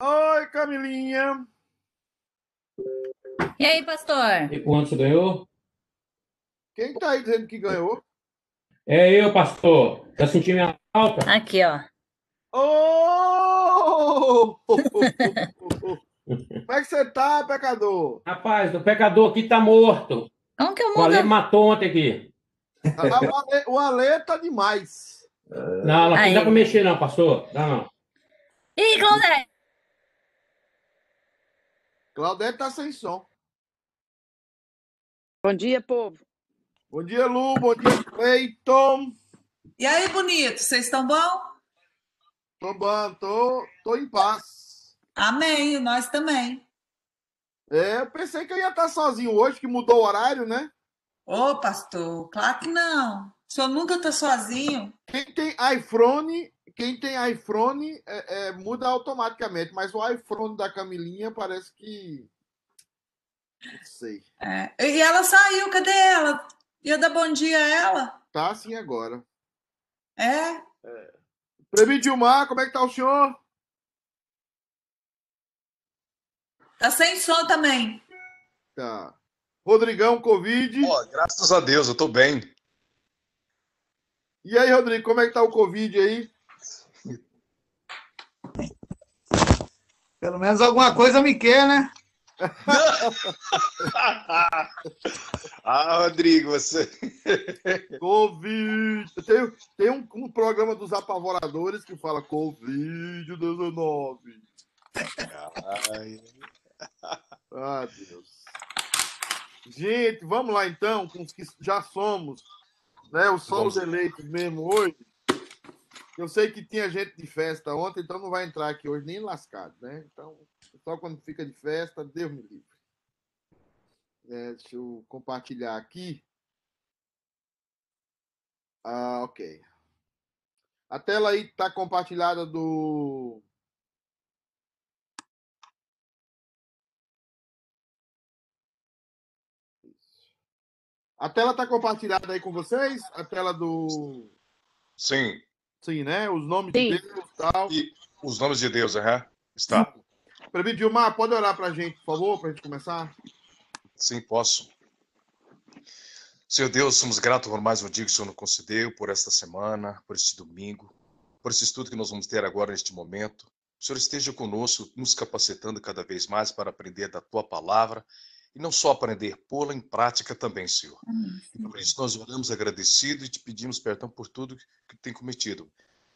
Oi, Camilinha. E aí, pastor? E quanto você ganhou? Quem tá aí dizendo que ganhou? É eu, pastor. Tá sentindo minha falta? Aqui, ó. Oh! Como é que você tá, pecador? Rapaz, o pecador aqui tá morto. Como que eu O Ale mudo? matou ontem aqui. Ah, o, Ale, o Ale tá demais. Não, Aí. não dá pra mexer, não, pastor. Não, não. Ih, Claudete! Claudete tá sem som. Bom dia, povo. Bom dia, Lu. Bom dia, Cleiton. E aí, bonito, vocês estão bom? Tô bom, tô, tô em paz. Amém, nós também. É, eu pensei que eu ia estar sozinho hoje, que mudou o horário, né? Ô, pastor, claro que não. O senhor nunca tá sozinho. Quem tem iPhone, quem tem iPhone é, é, muda automaticamente, mas o iPhone da Camilinha parece que. Não sei. É, E ela saiu, cadê ela? Ia dar bom dia a ela? Tá assim agora. É? Premi Dilmar, como é que tá o senhor? Tá sem som também. Tá. Rodrigão, Covid. Ó, graças a Deus, eu tô bem. E aí, Rodrigo, como é que tá o Covid aí? Pelo menos alguma coisa me quer, né? ah, Rodrigo, você. Covid. Tem, tem um, um programa dos apavoradores que fala Covid-19. Ai, Ah, Deus. Gente, vamos lá então, com os que já somos, né? Os somos eleitos mesmo hoje. Eu sei que tinha gente de festa ontem, então não vai entrar aqui hoje nem lascado, né? Então, só quando fica de festa, Deus me livre. É, deixa eu compartilhar aqui. Ah, ok. A tela aí está compartilhada do. A tela está compartilhada aí com vocês? A tela do. Sim, Sim, né? Os nomes Sim. de Deus e tal. e os nomes de Deus, aham. Está. Prevê Dilmar, pode orar para a gente, por favor, para a gente começar? Sim, posso. Senhor Deus, somos gratos por mais um dia que o Senhor nos concedeu, por esta semana, por este domingo, por esse estudo que nós vamos ter agora neste momento. O Senhor esteja conosco, nos capacitando cada vez mais para aprender da tua palavra e não só aprender, pô-la em prática também, Senhor. E por isso nós oramos agradecido e te pedimos perdão por tudo que tem cometido.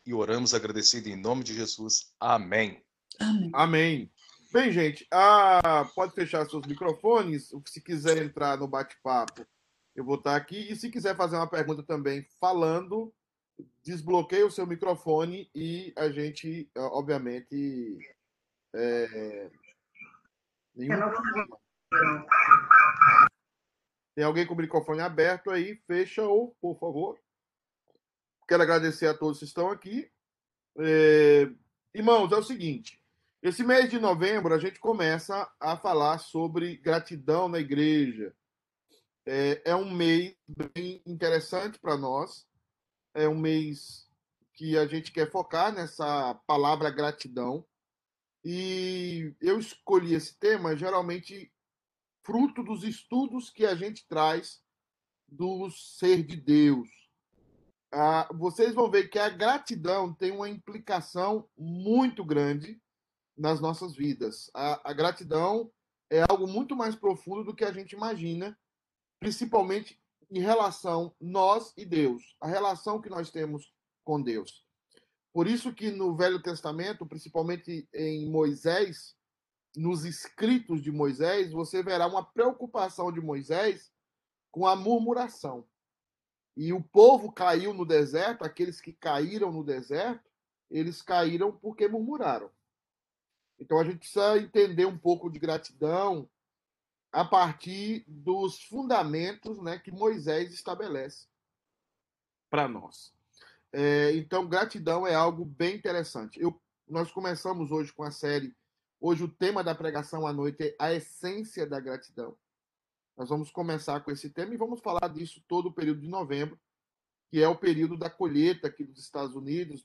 E oramos agradecido em nome de Jesus. Amém. Amém. Amém. Bem, gente, ah, pode fechar seus microfones. Se quiser entrar no bate-papo, eu vou estar aqui. E se quiser fazer uma pergunta também falando, desbloqueie o seu microfone e a gente, ah, obviamente. É... nenhum problema. Tem alguém com o microfone aberto aí? Fecha ou, por favor. Quero agradecer a todos que estão aqui. É, Irmãos, é o seguinte: esse mês de novembro a gente começa a falar sobre gratidão na igreja. É, é um mês bem interessante para nós. É um mês que a gente quer focar nessa palavra gratidão. E eu escolhi esse tema geralmente fruto dos estudos que a gente traz do ser de Deus. Ah, vocês vão ver que a gratidão tem uma implicação muito grande nas nossas vidas. A, a gratidão é algo muito mais profundo do que a gente imagina, principalmente em relação nós e Deus, a relação que nós temos com Deus. Por isso que no Velho Testamento, principalmente em Moisés, nos escritos de Moisés, você verá uma preocupação de Moisés com a murmuração. E o povo caiu no deserto, aqueles que caíram no deserto, eles caíram porque murmuraram. Então a gente precisa entender um pouco de gratidão a partir dos fundamentos né, que Moisés estabelece para nós. É, então, gratidão é algo bem interessante. Eu, nós começamos hoje com a série. Hoje, o tema da pregação à noite é a essência da gratidão. Nós vamos começar com esse tema e vamos falar disso todo o período de novembro, que é o período da colheita aqui dos Estados Unidos,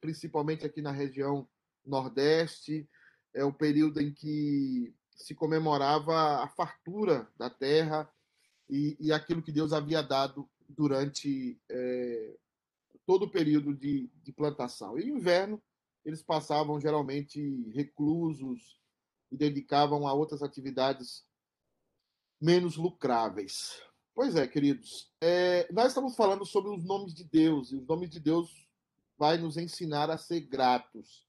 principalmente aqui na região Nordeste, é o período em que se comemorava a fartura da terra e, e aquilo que Deus havia dado durante é, todo o período de, de plantação. E no inverno, eles passavam geralmente reclusos e dedicavam a outras atividades menos lucráveis. Pois é, queridos, é, nós estamos falando sobre os nomes de Deus, e os nomes de Deus vai nos ensinar a ser gratos.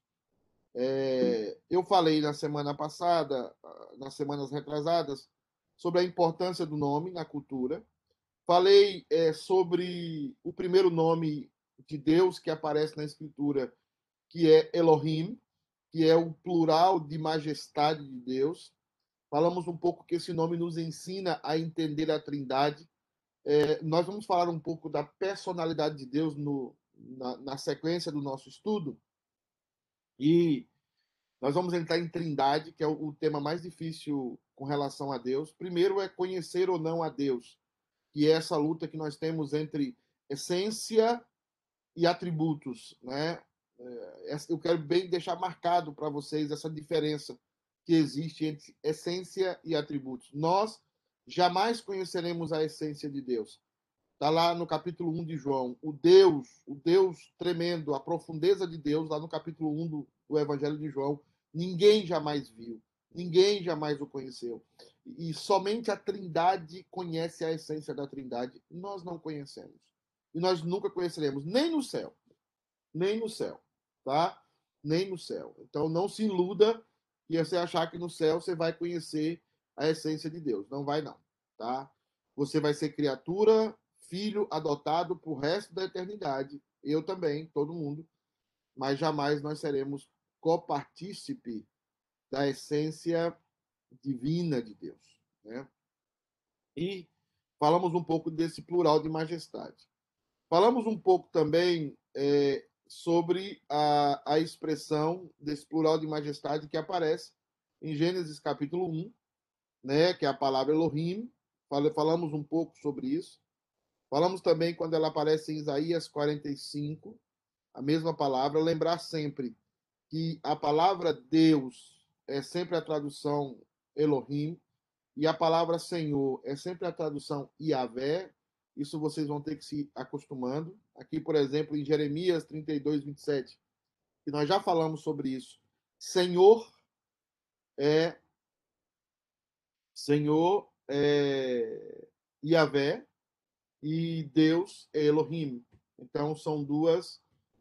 É, eu falei na semana passada, nas semanas retrasadas, sobre a importância do nome na cultura. Falei é, sobre o primeiro nome de Deus que aparece na Escritura, que é Elohim, que é o plural de majestade de Deus. Falamos um pouco que esse nome nos ensina a entender a Trindade. É, nós vamos falar um pouco da personalidade de Deus no, na, na sequência do nosso estudo. E nós vamos entrar em Trindade, que é o, o tema mais difícil com relação a Deus. Primeiro é conhecer ou não a Deus, que é essa luta que nós temos entre essência e atributos, né? É, eu quero bem deixar marcado para vocês essa diferença que existe entre essência e atributos. Nós jamais conheceremos a essência de Deus. Está lá no capítulo 1 de João. O Deus, o Deus tremendo, a profundeza de Deus, lá no capítulo 1 do, do Evangelho de João, ninguém jamais viu, ninguém jamais o conheceu. E somente a Trindade conhece a essência da Trindade. Nós não conhecemos. E nós nunca conheceremos, nem no céu. Nem no céu. Tá? Nem no céu. Então não se iluda e você achar que no céu você vai conhecer a essência de Deus. Não vai, não. Tá? Você vai ser criatura filho adotado para o resto da eternidade. Eu também, todo mundo. Mas jamais nós seremos copartícipe da essência divina de Deus. Né? E falamos um pouco desse plural de majestade. Falamos um pouco também é, sobre a, a expressão desse plural de majestade que aparece em Gênesis capítulo 1, né, que é a palavra Elohim. Falamos um pouco sobre isso. Falamos também quando ela aparece em Isaías 45, a mesma palavra. Lembrar sempre que a palavra Deus é sempre a tradução Elohim e a palavra Senhor é sempre a tradução Yahvé. Isso vocês vão ter que se acostumando. Aqui, por exemplo, em Jeremias 32, 27, que nós já falamos sobre isso. Senhor é Senhor é Yahvé, e Deus é Elohim. Então, são duas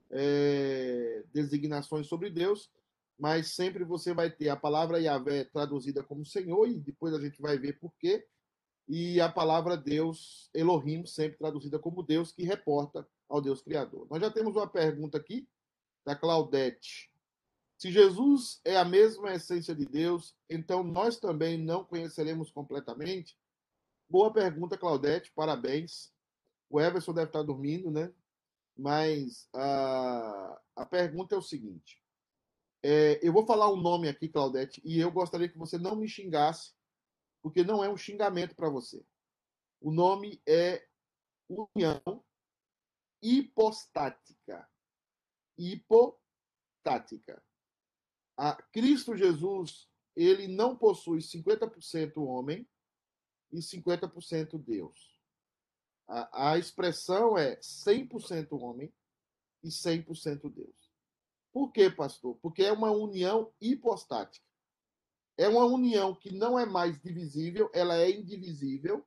é, designações sobre Deus, mas sempre você vai ter a palavra Yahvé traduzida como Senhor, e depois a gente vai ver por quê, e a palavra Deus, Elohim, sempre traduzida como Deus, que reporta ao Deus Criador. Nós já temos uma pergunta aqui, da Claudete. Se Jesus é a mesma essência de Deus, então nós também não conheceremos completamente? Boa pergunta, Claudete, parabéns. O Everson deve estar dormindo, né? Mas a, a pergunta é o seguinte: é, eu vou falar um nome aqui, Claudete, e eu gostaria que você não me xingasse, porque não é um xingamento para você. O nome é União Hipostática. Hipostática. A Cristo Jesus, ele não possui 50% homem e 50% Deus. A, a expressão é 100% homem e 100% Deus. Por quê, pastor? Porque é uma união hipostática. É uma união que não é mais divisível, ela é indivisível,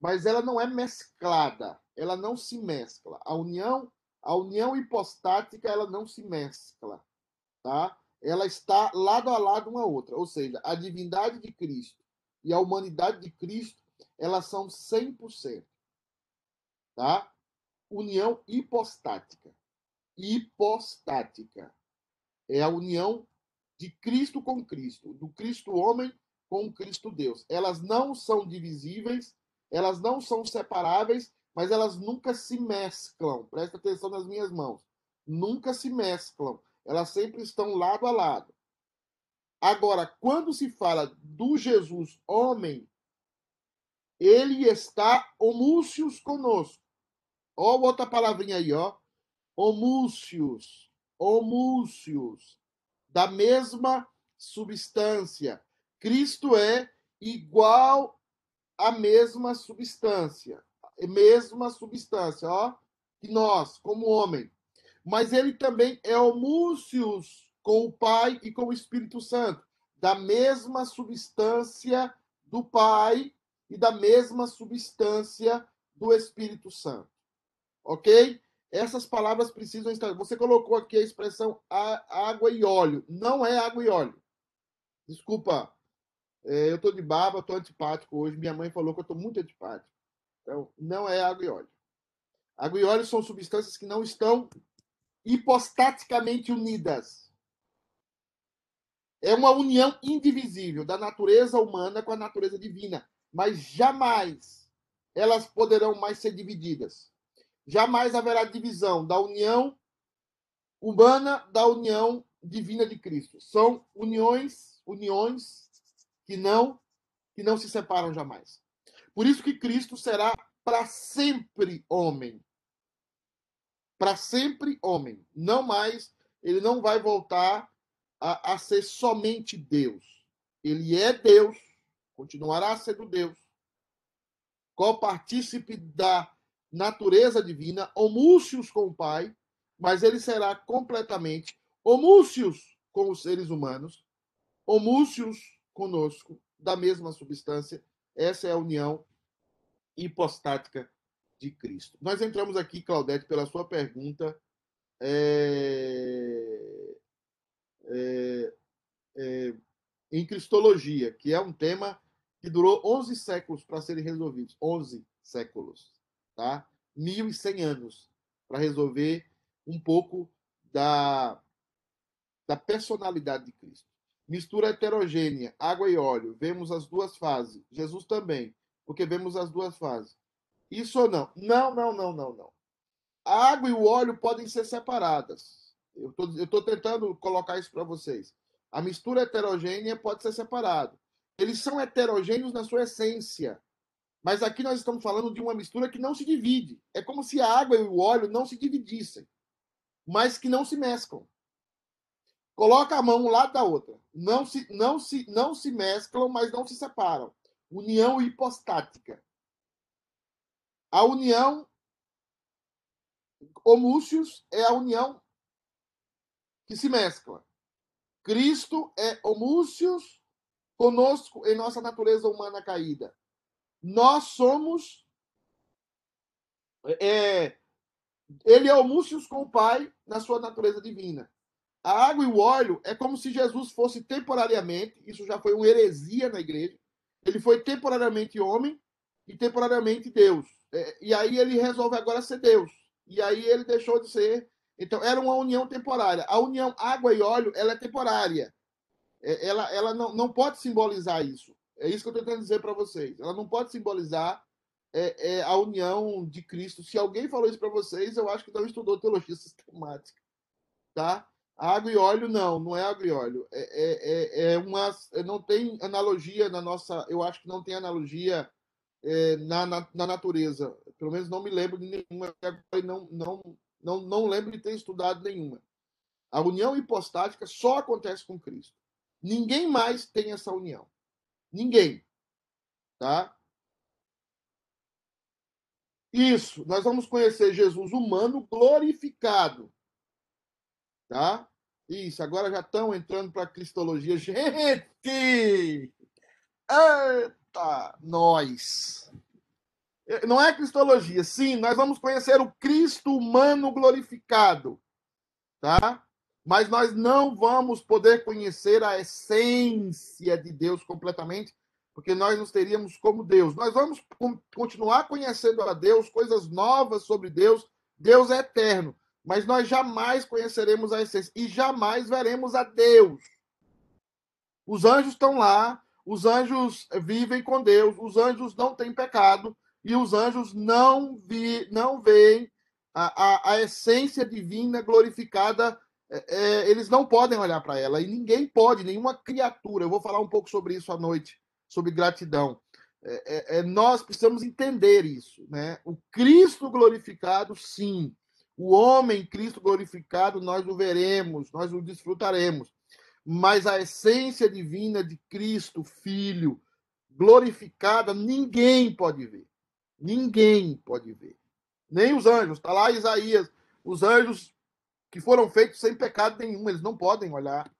mas ela não é mesclada, ela não se mescla. A união, a união hipostática, ela não se mescla, tá? Ela está lado a lado uma outra, ou seja, a divindade de Cristo e a humanidade de Cristo, elas são 100% tá? União hipostática. Hipostática. É a união de Cristo com Cristo, do Cristo homem com Cristo Deus. Elas não são divisíveis, elas não são separáveis, mas elas nunca se mesclam. Presta atenção nas minhas mãos. Nunca se mesclam. Elas sempre estão lado a lado. Agora, quando se fala do Jesus homem, ele está homúcios conosco. Ó, outra palavrinha aí, ó. Homúcios. Homúcios. Da mesma substância. Cristo é igual à mesma substância. Mesma substância, ó, que nós, como homem. Mas ele também é homúcios com o Pai e com o Espírito Santo, da mesma substância do Pai e da mesma substância do Espírito Santo. Ok? Essas palavras precisam estar. Você colocou aqui a expressão água e óleo. Não é água e óleo. Desculpa. É, eu estou de barba, estou antipático hoje. Minha mãe falou que eu estou muito antipático. Então, não é água e óleo. Água e óleo são substâncias que não estão hipostaticamente unidas. É uma união indivisível da natureza humana com a natureza divina, mas jamais elas poderão mais ser divididas. Jamais haverá divisão da união humana da união divina de Cristo. São uniões, uniões que não que não se separam jamais. Por isso que Cristo será para sempre homem. Para sempre homem. Não mais, ele não vai voltar a, a ser somente Deus. Ele é Deus, continuará sendo Deus, copartícipe da natureza divina, homúcios com o Pai, mas ele será completamente homúcios com os seres humanos, homúcios conosco, da mesma substância. Essa é a união hipostática de Cristo. Nós entramos aqui, Claudete, pela sua pergunta, é... É... É... em Cristologia, que é um tema que durou 11 séculos para serem resolvidos. 11 séculos tá? 1.100 anos para resolver um pouco da, da personalidade de Cristo. Mistura heterogênea, água e óleo, vemos as duas fases. Jesus também, porque vemos as duas fases. Isso ou não? Não, não, não, não, não. A água e o óleo podem ser separadas. Eu estou tentando colocar isso para vocês. A mistura heterogênea pode ser separada. Eles são heterogêneos na sua essência. Mas aqui nós estamos falando de uma mistura que não se divide. É como se a água e o óleo não se dividissem, mas que não se mesclam. Coloca a mão um lado da outra. Não se, não se, não se mesclam, mas não se separam. União hipostática. A união homúcios é a união que se mescla. Cristo é homúcios conosco em nossa natureza humana caída. Nós somos. É, ele é homúcios com o Pai na sua natureza divina. A água e o óleo é como se Jesus fosse temporariamente, isso já foi uma heresia na igreja, ele foi temporariamente homem e temporariamente Deus. É, e aí ele resolve agora ser Deus. E aí ele deixou de ser. Então, era uma união temporária. A união água e óleo, ela é temporária. É, ela, ela não, não pode simbolizar isso. É isso que eu estou tentando dizer para vocês. Ela não pode simbolizar é, é, a união de Cristo. Se alguém falou isso para vocês, eu acho que não estudou teologia sistemática. Tá? Água e óleo, não, não é água e óleo. É, é, é, é uma, não tem analogia na nossa. Eu acho que não tem analogia é, na, na, na, natureza. Pelo menos não me lembro de nenhuma. Não, não, não, não lembro de ter estudado nenhuma. A união hipostática só acontece com Cristo. Ninguém mais tem essa união. Ninguém. Tá? Isso, nós vamos conhecer Jesus humano glorificado. Tá? Isso, agora já estão entrando para a cristologia. Gente! Eita, nós! Não é cristologia, sim, nós vamos conhecer o Cristo humano glorificado. Tá? Mas nós não vamos poder conhecer a essência de Deus completamente, porque nós nos teríamos como Deus. Nós vamos continuar conhecendo a Deus, coisas novas sobre Deus. Deus é eterno, mas nós jamais conheceremos a essência e jamais veremos a Deus. Os anjos estão lá, os anjos vivem com Deus, os anjos não têm pecado e os anjos não vi, não veem a, a, a essência divina glorificada é, é, eles não podem olhar para ela e ninguém pode, nenhuma criatura. Eu vou falar um pouco sobre isso à noite, sobre gratidão. É, é, é, nós precisamos entender isso, né? O Cristo glorificado, sim. O homem Cristo glorificado, nós o veremos, nós o desfrutaremos. mas a essência divina de Cristo, Filho, glorificada, ninguém pode ver. Ninguém pode ver. Nem os anjos. Está lá Isaías. Os anjos que foram feitos sem pecado nenhum, eles não podem olhar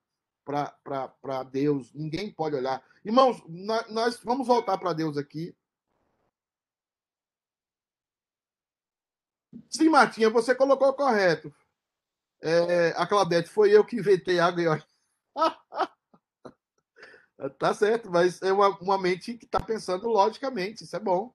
para Deus. Ninguém pode olhar. Irmãos, nós vamos voltar para Deus aqui. Sim, Martinha, você colocou correto. É, a Claudete, foi eu que inventei água e óleo. tá certo, mas é uma, uma mente que está pensando logicamente, isso é bom.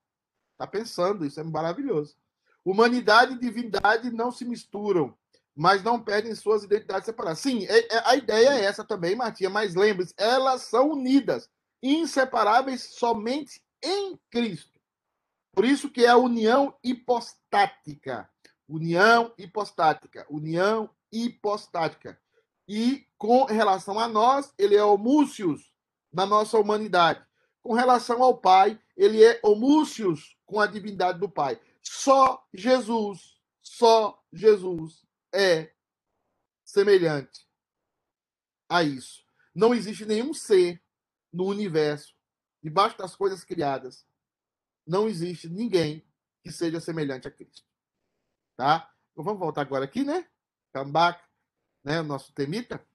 Está pensando, isso é maravilhoso. Humanidade e divindade não se misturam, mas não perdem suas identidades separadas. Sim, é, é, a ideia é essa também, Martinha, mas lembre-se, elas são unidas, inseparáveis somente em Cristo. Por isso que é a união hipostática. União hipostática. União hipostática. E com relação a nós, ele é homúcios na nossa humanidade. Com relação ao Pai, ele é homúcios com a divindade do Pai. Só Jesus, só Jesus é semelhante a isso. Não existe nenhum ser no universo, debaixo das coisas criadas, não existe ninguém que seja semelhante a Cristo. Tá? Então vamos voltar agora aqui, né? Come back, né? O nosso temita.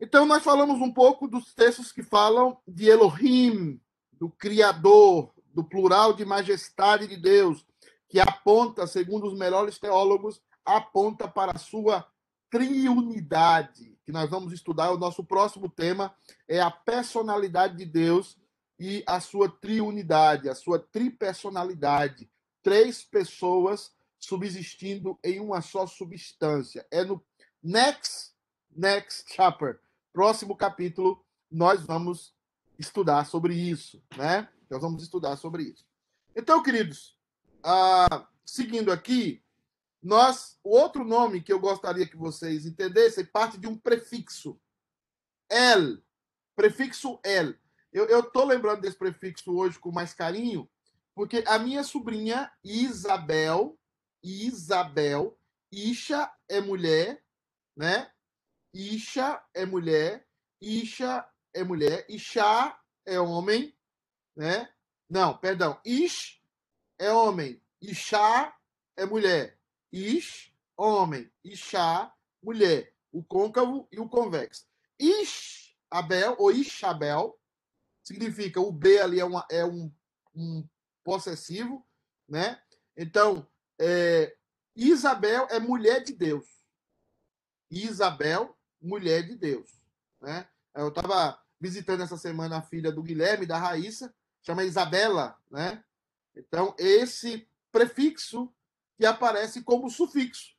Então nós falamos um pouco dos textos que falam de Elohim, do Criador, do plural de majestade de Deus, que aponta, segundo os melhores teólogos, aponta para a sua triunidade, que nós vamos estudar. O nosso próximo tema é a personalidade de Deus e a sua triunidade, a sua tripersonalidade. Três pessoas subsistindo em uma só substância. É no next next chapter, próximo capítulo, nós vamos estudar sobre isso, né? Nós vamos estudar sobre isso. Então, queridos, ah, seguindo aqui, nós, o outro nome que eu gostaria que vocês entendessem parte de um prefixo. El. Prefixo el. Eu estou lembrando desse prefixo hoje com mais carinho, porque a minha sobrinha Isabel, Isabel, Isha é mulher, né? Isha é mulher, Isha é mulher, Isha é homem, né? Não, perdão, Ish é homem, Isha é mulher. Ish, homem, Isha, mulher. O côncavo e o convexo. Ish, Abel, ou Ishabel, significa o B ali é, uma, é um, um possessivo, né? Então, é, Isabel é mulher de Deus. Isabel, mulher de Deus, né? Eu estava visitando essa semana a filha do Guilherme, da Raíssa, chama Isabela, né? Então, esse prefixo que aparece como sufixo,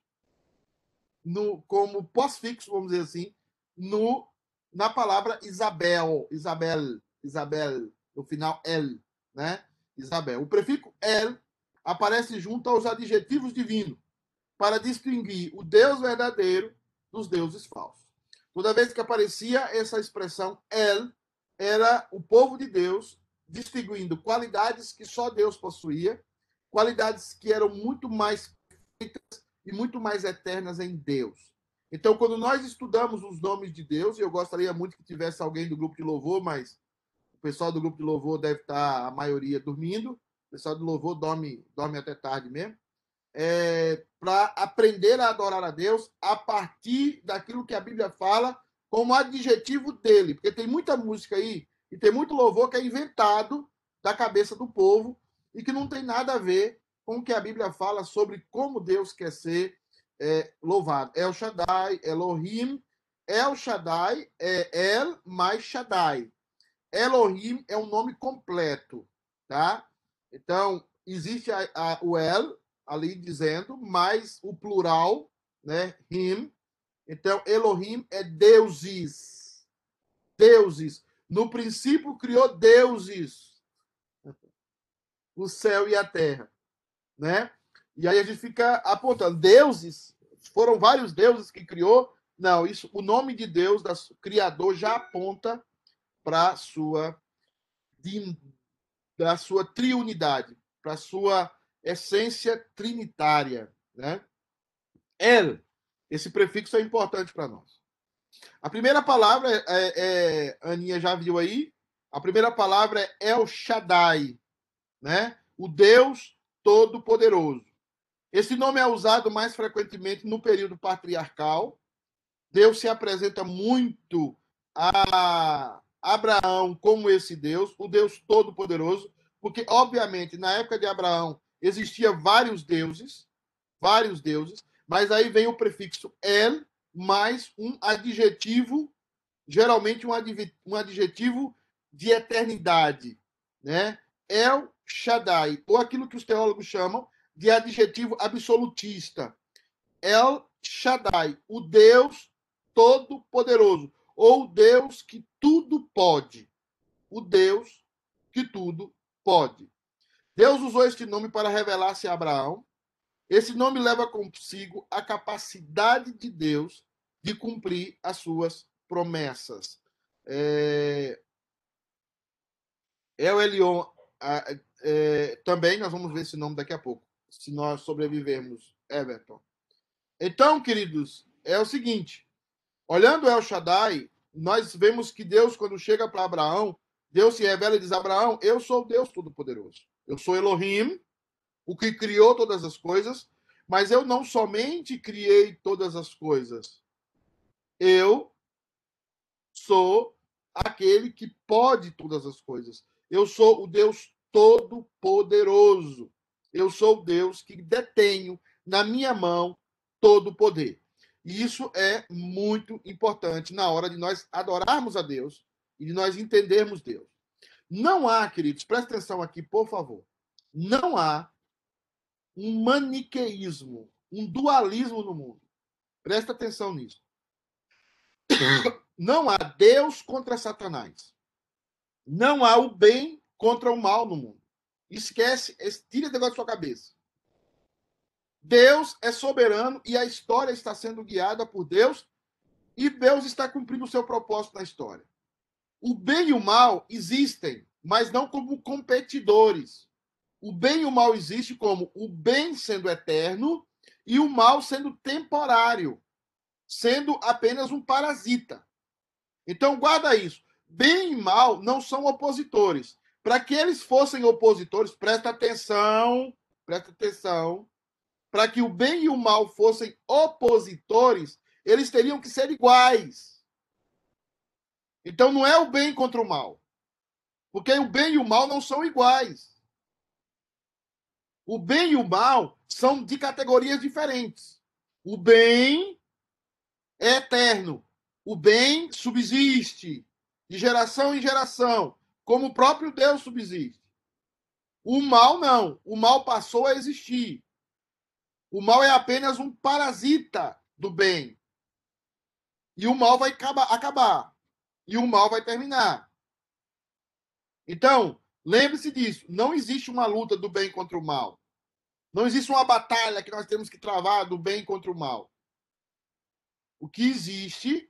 no, como pós-fixo, vamos dizer assim, no, na palavra Isabel, Isabel, Isabel, no final el, né? Isabel. O prefixo el aparece junto aos adjetivos divinos para distinguir o Deus verdadeiro dos deuses falsos. Toda vez que aparecia essa expressão el, era o povo de Deus distinguindo qualidades que só Deus possuía, qualidades que eram muito mais perfeitas e muito mais eternas em Deus. Então, quando nós estudamos os nomes de Deus, e eu gostaria muito que tivesse alguém do grupo de louvor, mas o pessoal do grupo de louvor deve estar, a maioria, dormindo. O pessoal do louvor dorme, dorme até tarde mesmo. É, para aprender a adorar a Deus a partir daquilo que a Bíblia fala como adjetivo dele. Porque tem muita música aí e tem muito louvor que é inventado da cabeça do povo e que não tem nada a ver com o que a Bíblia fala sobre como Deus quer ser é, louvado. El Shaddai, Elohim, El Shaddai é El mais Shaddai. Elohim é um nome completo, tá? Então, existe a, a, o El ali dizendo, mais o plural, né? Him. Então, Elohim é deuses. Deuses. No princípio criou deuses. O céu e a terra, né? E aí a gente fica apontando deuses, foram vários deuses que criou. Não, isso, o nome de Deus, da criador já aponta para sua da sua triunidade, para sua essência trinitária, né? El, esse prefixo é importante para nós. A primeira palavra, é, é, a Aninha já viu aí, a primeira palavra é El Shaddai, né? o Deus Todo-Poderoso. Esse nome é usado mais frequentemente no período patriarcal. Deus se apresenta muito a Abraão como esse Deus, o Deus Todo-Poderoso, porque, obviamente, na época de Abraão existia vários deuses, vários deuses, mas aí vem o prefixo El mais um adjetivo, geralmente um adjetivo de eternidade, né? El Shaddai, ou aquilo que os teólogos chamam de adjetivo absolutista. El Shaddai, o Deus Todo-Poderoso, ou Deus que tudo pode. O Deus que tudo pode. Deus usou este nome para revelar-se a Abraão. Esse nome leva consigo a capacidade de Deus de cumprir as suas promessas. É... El Elion, é, também, nós vamos ver esse nome daqui a pouco, se nós sobrevivermos, Everton. Então, queridos, é o seguinte: olhando El Shaddai, nós vemos que Deus, quando chega para Abraão, Deus se revela e diz: Abraão, eu sou Deus Todo-Poderoso. Eu sou Elohim, o que criou todas as coisas, mas eu não somente criei todas as coisas, eu sou aquele que pode todas as coisas. Eu sou o Deus Todo-Poderoso. Eu sou o Deus que detenho na minha mão todo o poder. E isso é muito importante na hora de nós adorarmos a Deus e de nós entendermos Deus. Não há, queridos, presta atenção aqui, por favor. Não há um maniqueísmo, um dualismo no mundo. Presta atenção nisso. Não há Deus contra Satanás. Não há o bem contra o mal no mundo. Esquece, tira esse negócio da sua cabeça. Deus é soberano e a história está sendo guiada por Deus e Deus está cumprindo o seu propósito na história. O bem e o mal existem, mas não como competidores. O bem e o mal existem como o bem sendo eterno e o mal sendo temporário, sendo apenas um parasita. Então guarda isso. Bem e mal não são opositores. Para que eles fossem opositores, presta atenção, presta atenção para que o bem e o mal fossem opositores, eles teriam que ser iguais. Então não é o bem contra o mal. Porque o bem e o mal não são iguais. O bem e o mal são de categorias diferentes. O bem é eterno. O bem subsiste de geração em geração, como o próprio Deus subsiste. O mal não. O mal passou a existir. O mal é apenas um parasita do bem. E o mal vai acabar. E o mal vai terminar. Então, lembre-se disso. Não existe uma luta do bem contra o mal. Não existe uma batalha que nós temos que travar do bem contra o mal. O que existe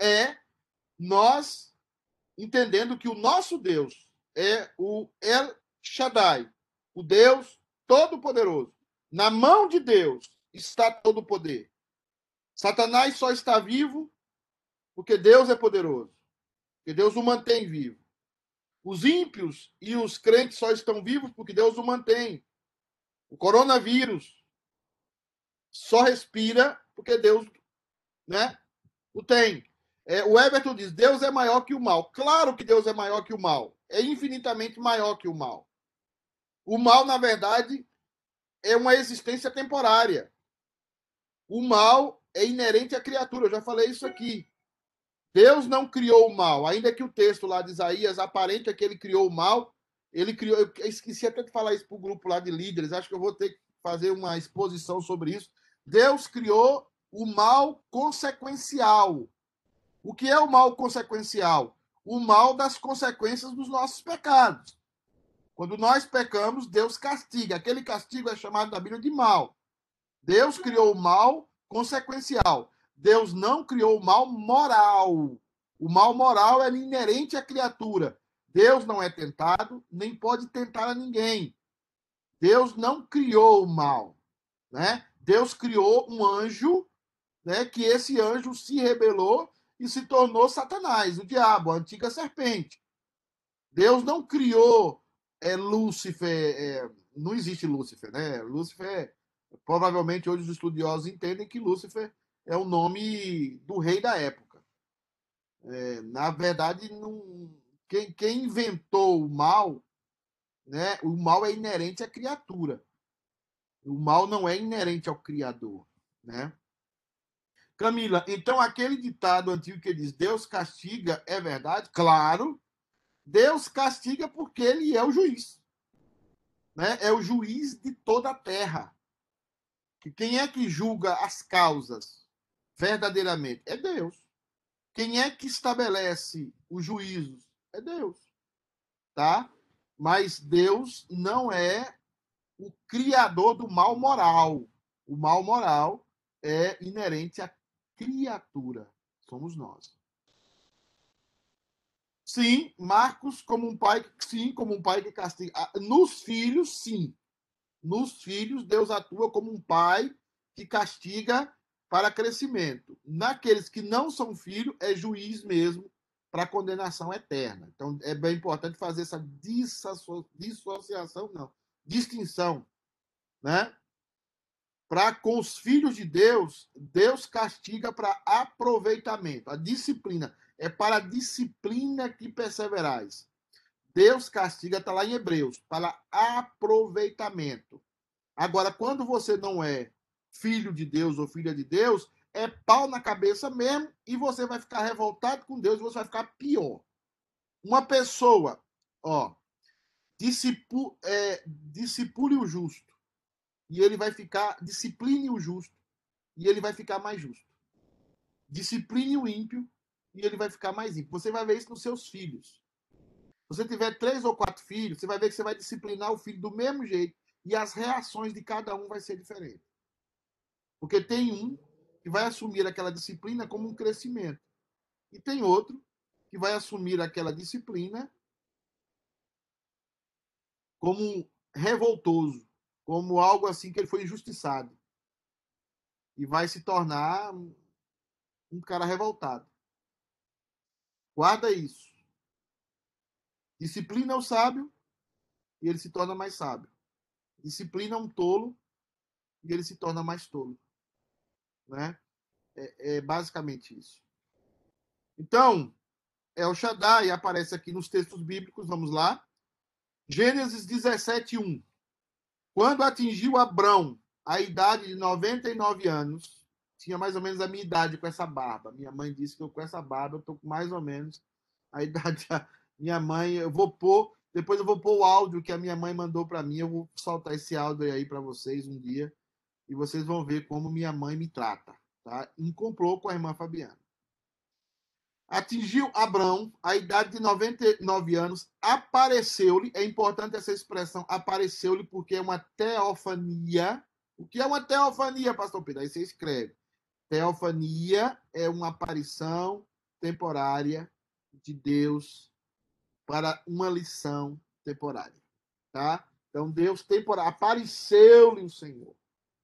é nós entendendo que o nosso Deus é o El Shaddai, o Deus Todo-Poderoso. Na mão de Deus está todo o poder. Satanás só está vivo porque Deus é poderoso. Porque Deus o mantém vivo. Os ímpios e os crentes só estão vivos porque Deus o mantém. O coronavírus só respira porque Deus né, o tem. É, o Everton diz: Deus é maior que o mal. Claro que Deus é maior que o mal. É infinitamente maior que o mal. O mal, na verdade, é uma existência temporária. O mal é inerente à criatura. Eu já falei isso aqui. Deus não criou o mal, ainda que o texto lá de Isaías aparente que ele criou o mal. Ele criou. Eu esqueci até de falar isso para o grupo lá de líderes. Acho que eu vou ter que fazer uma exposição sobre isso. Deus criou o mal consequencial. O que é o mal consequencial? O mal das consequências dos nossos pecados. Quando nós pecamos, Deus castiga. Aquele castigo é chamado na Bíblia de mal. Deus criou o mal consequencial. Deus não criou o mal moral. O mal moral é inerente à criatura. Deus não é tentado, nem pode tentar a ninguém. Deus não criou o mal, né? Deus criou um anjo, né, que esse anjo se rebelou e se tornou Satanás, o diabo, a antiga serpente. Deus não criou é, Lúcifer, é, não existe Lúcifer, né? Lúcifer, provavelmente hoje os estudiosos entendem que Lúcifer é o nome do rei da época. É, na verdade, não, quem, quem inventou o mal, né? O mal é inerente à criatura. O mal não é inerente ao Criador, né? Camila, então aquele ditado antigo que diz Deus castiga é verdade? Claro. Deus castiga porque ele é o juiz. Né? É o juiz de toda a terra. E quem é que julga as causas verdadeiramente? É Deus. Quem é que estabelece os juízos? É Deus. Tá? Mas Deus não é o criador do mal moral. O mal moral é inerente à criatura. Somos nós. Sim, Marcos como um pai, sim, como um pai que castiga. Ah, nos filhos, sim. Nos filhos, Deus atua como um pai que castiga para crescimento. Naqueles que não são filhos, é juiz mesmo para condenação eterna. Então, é bem importante fazer essa dissociação, não, distinção, né? Para com os filhos de Deus, Deus castiga para aproveitamento. A disciplina é para a disciplina que perseverais. Deus castiga, está lá em Hebreus, para aproveitamento. Agora, quando você não é filho de Deus ou filha de Deus, é pau na cabeça mesmo e você vai ficar revoltado com Deus e você vai ficar pior. Uma pessoa, ó, discipu, é, discipule o justo e ele vai ficar, discipline o justo e ele vai ficar mais justo. Discipline o ímpio e ele vai ficar mais ímpio. Você vai ver isso nos seus filhos. Se você tiver três ou quatro filhos, você vai ver que você vai disciplinar o filho do mesmo jeito e as reações de cada um vai ser diferente. Porque tem um que vai assumir aquela disciplina como um crescimento. E tem outro que vai assumir aquela disciplina como revoltoso, como algo assim que ele foi injustiçado. E vai se tornar um cara revoltado. Guarda isso. Disciplina o sábio e ele se torna mais sábio. Disciplina um tolo e ele se torna mais tolo. Né? É, é basicamente isso. Então, é o Shaddai aparece aqui nos textos bíblicos, vamos lá. Gênesis 17, 1. Quando atingiu Abrão a idade de 99 anos, tinha mais ou menos a minha idade com essa barba. Minha mãe disse que eu com essa barba eu tô com mais ou menos a idade da minha mãe. Eu vou pôr, depois eu vou pôr o áudio que a minha mãe mandou para mim. Eu vou soltar esse áudio aí para vocês um dia e vocês vão ver como minha mãe me trata, tá? Incomplou com a irmã Fabiana. Atingiu Abrão a idade de 99 anos, apareceu-lhe, é importante essa expressão, apareceu-lhe porque é uma teofania. O que é uma teofania, pastor Pedro? Aí você escreve. Teofania é uma aparição temporária de Deus para uma lição temporária, tá? Então Deus temporário apareceu-lhe o Senhor.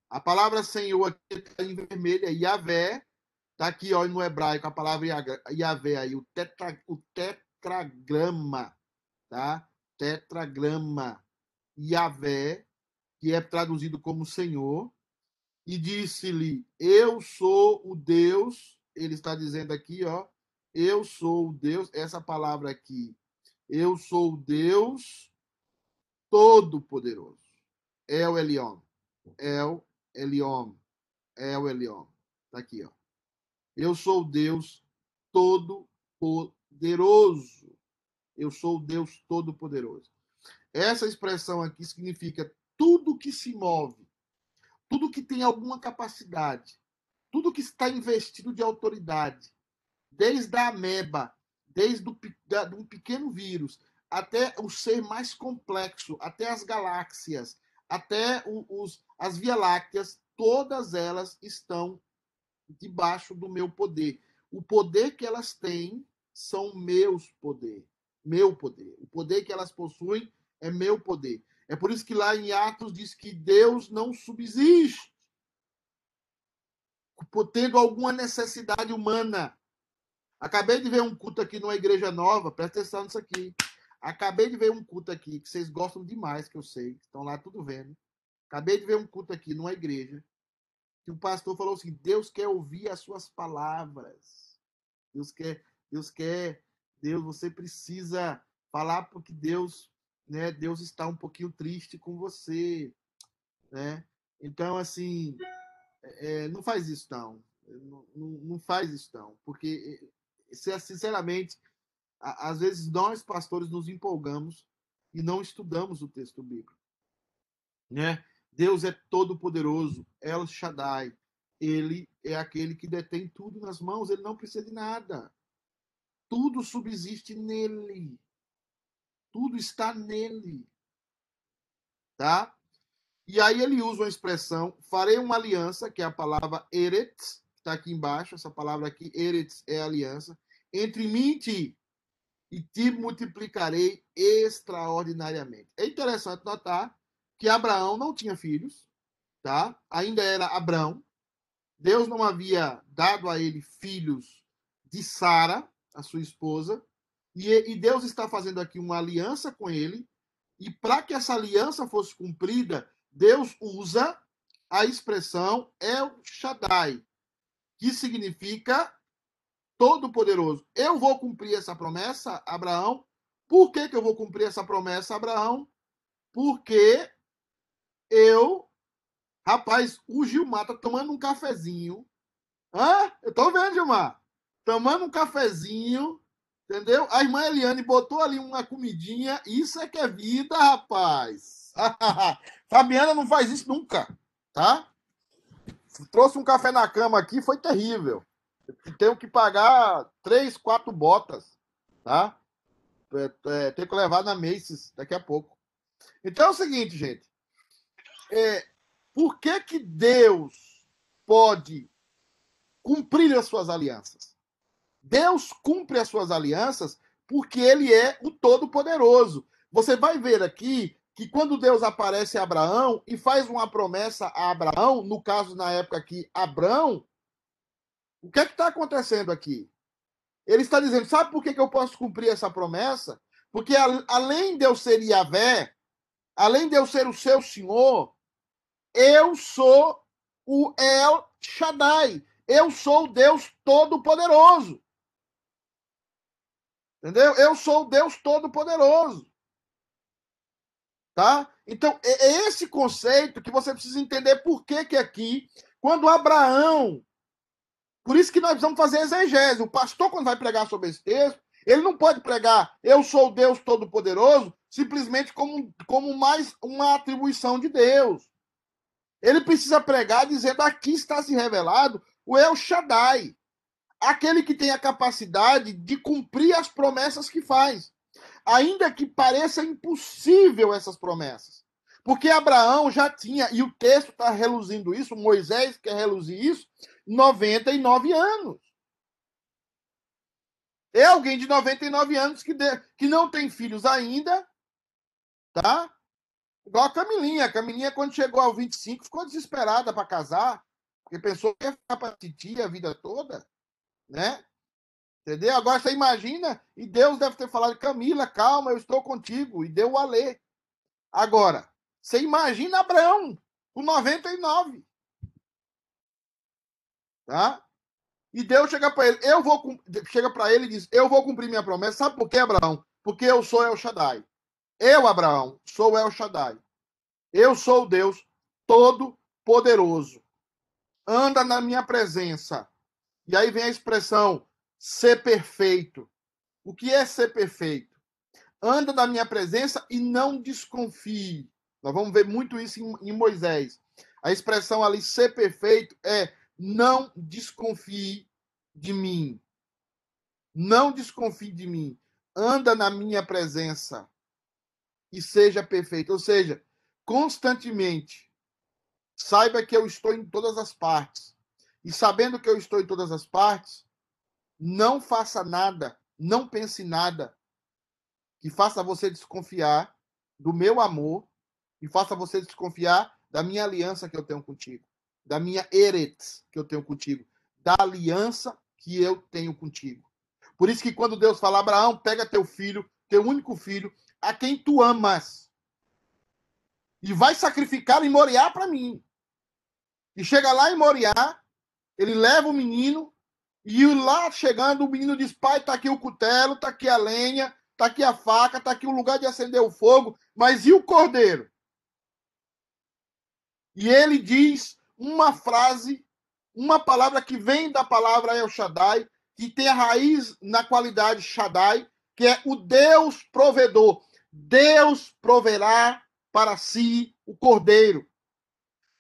A palavra Senhor aqui em vermelho é Yahvé, tá aqui ó no hebraico a palavra Yahvé aí o, tetra, o tetragrama, tá? Tetragrama Yahvé, que é traduzido como Senhor, e disse-lhe: Eu sou o Deus. Ele está dizendo aqui, ó. Eu sou o Deus. Essa palavra aqui. Eu sou o Deus Todo-Poderoso. El Elion. El Elion. El Elion. Está aqui, ó. Eu sou o Deus Todo-Poderoso. Eu sou o Deus Todo-Poderoso. Essa expressão aqui significa tudo que se move tudo que tem alguma capacidade, tudo que está investido de autoridade, desde a ameba, desde do, da, um pequeno vírus, até o ser mais complexo, até as galáxias, até os, as Via Lácteas, todas elas estão debaixo do meu poder. O poder que elas têm são meus poder, meu poder. O poder que elas possuem é meu poder. É por isso que lá em Atos diz que Deus não subsiste tendo alguma necessidade humana. Acabei de ver um culto aqui numa igreja nova, presta atenção nisso aqui. Acabei de ver um culto aqui que vocês gostam demais, que eu sei, estão lá tudo vendo. Acabei de ver um culto aqui numa igreja que o pastor falou assim: Deus quer ouvir as suas palavras. Deus quer, Deus quer, Deus, você precisa falar porque Deus, né? Deus está um pouquinho triste com você, né? Então, assim, é, não faz isso não. Não, não, faz isso não, porque sinceramente, às vezes nós pastores nos empolgamos e não estudamos o texto bíblico, né? Deus é todo poderoso, El Shaddai. Ele é aquele que detém tudo nas mãos, ele não precisa de nada. Tudo subsiste nele. Tudo está nele. Tá? E aí ele usa uma expressão, farei uma aliança, que é a palavra eretz, que está aqui embaixo, essa palavra aqui, eretz, é aliança, entre mim e ti, e te multiplicarei extraordinariamente. É interessante notar que Abraão não tinha filhos, tá? Ainda era Abraão. Deus não havia dado a ele filhos de Sara, a sua esposa, e, e Deus está fazendo aqui uma aliança com ele. E para que essa aliança fosse cumprida, Deus usa a expressão El Shaddai, que significa Todo-Poderoso. Eu vou cumprir essa promessa, Abraão. Por que, que eu vou cumprir essa promessa, Abraão? Porque eu. Rapaz, o Gilmar tá tomando um cafezinho. Hã? Eu tô vendo, Gilmar. Tomando um cafezinho. Entendeu? A irmã Eliane botou ali uma comidinha. Isso é que é vida, rapaz. Fabiana não faz isso nunca, tá? Trouxe um café na cama aqui, foi terrível. Tenho que pagar três, quatro botas, tá? É, é, tem que levar na Macy's daqui a pouco. Então é o seguinte, gente é, por que, que Deus pode cumprir as suas alianças? Deus cumpre as suas alianças porque ele é o Todo-Poderoso. Você vai ver aqui que quando Deus aparece a Abraão e faz uma promessa a Abraão, no caso, na época aqui, Abraão, o que é está acontecendo aqui? Ele está dizendo: sabe por que, que eu posso cumprir essa promessa? Porque a, além de eu ser Yahvé, além de eu ser o seu senhor, eu sou o El Shaddai. Eu sou o Deus Todo-Poderoso. Entendeu? Eu sou o Deus Todo-Poderoso. Tá? Então, é, é esse conceito que você precisa entender por que, que aqui, quando Abraão. Por isso que nós precisamos fazer exegese. O pastor, quando vai pregar sobre esse texto, ele não pode pregar eu sou o Deus Todo-Poderoso simplesmente como, como mais uma atribuição de Deus. Ele precisa pregar dizendo: aqui está se revelado o El Shaddai, aquele que tem a capacidade de cumprir as promessas que faz, ainda que pareça impossível essas promessas. Porque Abraão já tinha, e o texto está reluzindo isso, Moisés quer reluzir isso, 99 anos. É alguém de 99 anos que, de, que não tem filhos ainda, tá? Igual a Camilinha. A Camilinha, quando chegou ao 25, ficou desesperada para casar, porque pensou que ia ficar para titia a vida toda, né? Entendeu? Agora você imagina, e Deus deve ter falado, Camila, calma, eu estou contigo, e deu o alê. Agora, você imagina Abraão, com 99. Tá? E Deus chega para ele, eu vou chega para ele e diz: "Eu vou cumprir minha promessa". Sabe por quê, Abraão? Porque eu sou El Shaddai. Eu, Abraão, sou El Shaddai. Eu sou o Deus todo-poderoso. Anda na minha presença. E aí vem a expressão ser perfeito. O que é ser perfeito? Anda na minha presença e não desconfie. Nós vamos ver muito isso em, Moisés. A expressão ali ser perfeito é não desconfie de mim. Não desconfie de mim. Anda na minha presença e seja perfeito. Ou seja, constantemente saiba que eu estou em todas as partes. E sabendo que eu estou em todas as partes, não faça nada, não pense nada que faça você desconfiar do meu amor e faça você desconfiar da minha aliança que eu tenho contigo, da minha eretz que eu tenho contigo, da aliança que eu tenho contigo. Por isso que quando Deus fala, Abraão, pega teu filho, teu único filho, a quem tu amas, e vai sacrificar em Moriá para mim. E chega lá em Moriá, ele leva o menino, e lá chegando, o menino diz: Pai, tá aqui o cutelo, tá aqui a lenha, tá aqui a faca, tá aqui o lugar de acender o fogo, mas e o cordeiro? E ele diz uma frase, uma palavra que vem da palavra El Shaddai, que tem a raiz na qualidade Shaddai, que é o Deus provedor. Deus proverá para si o cordeiro.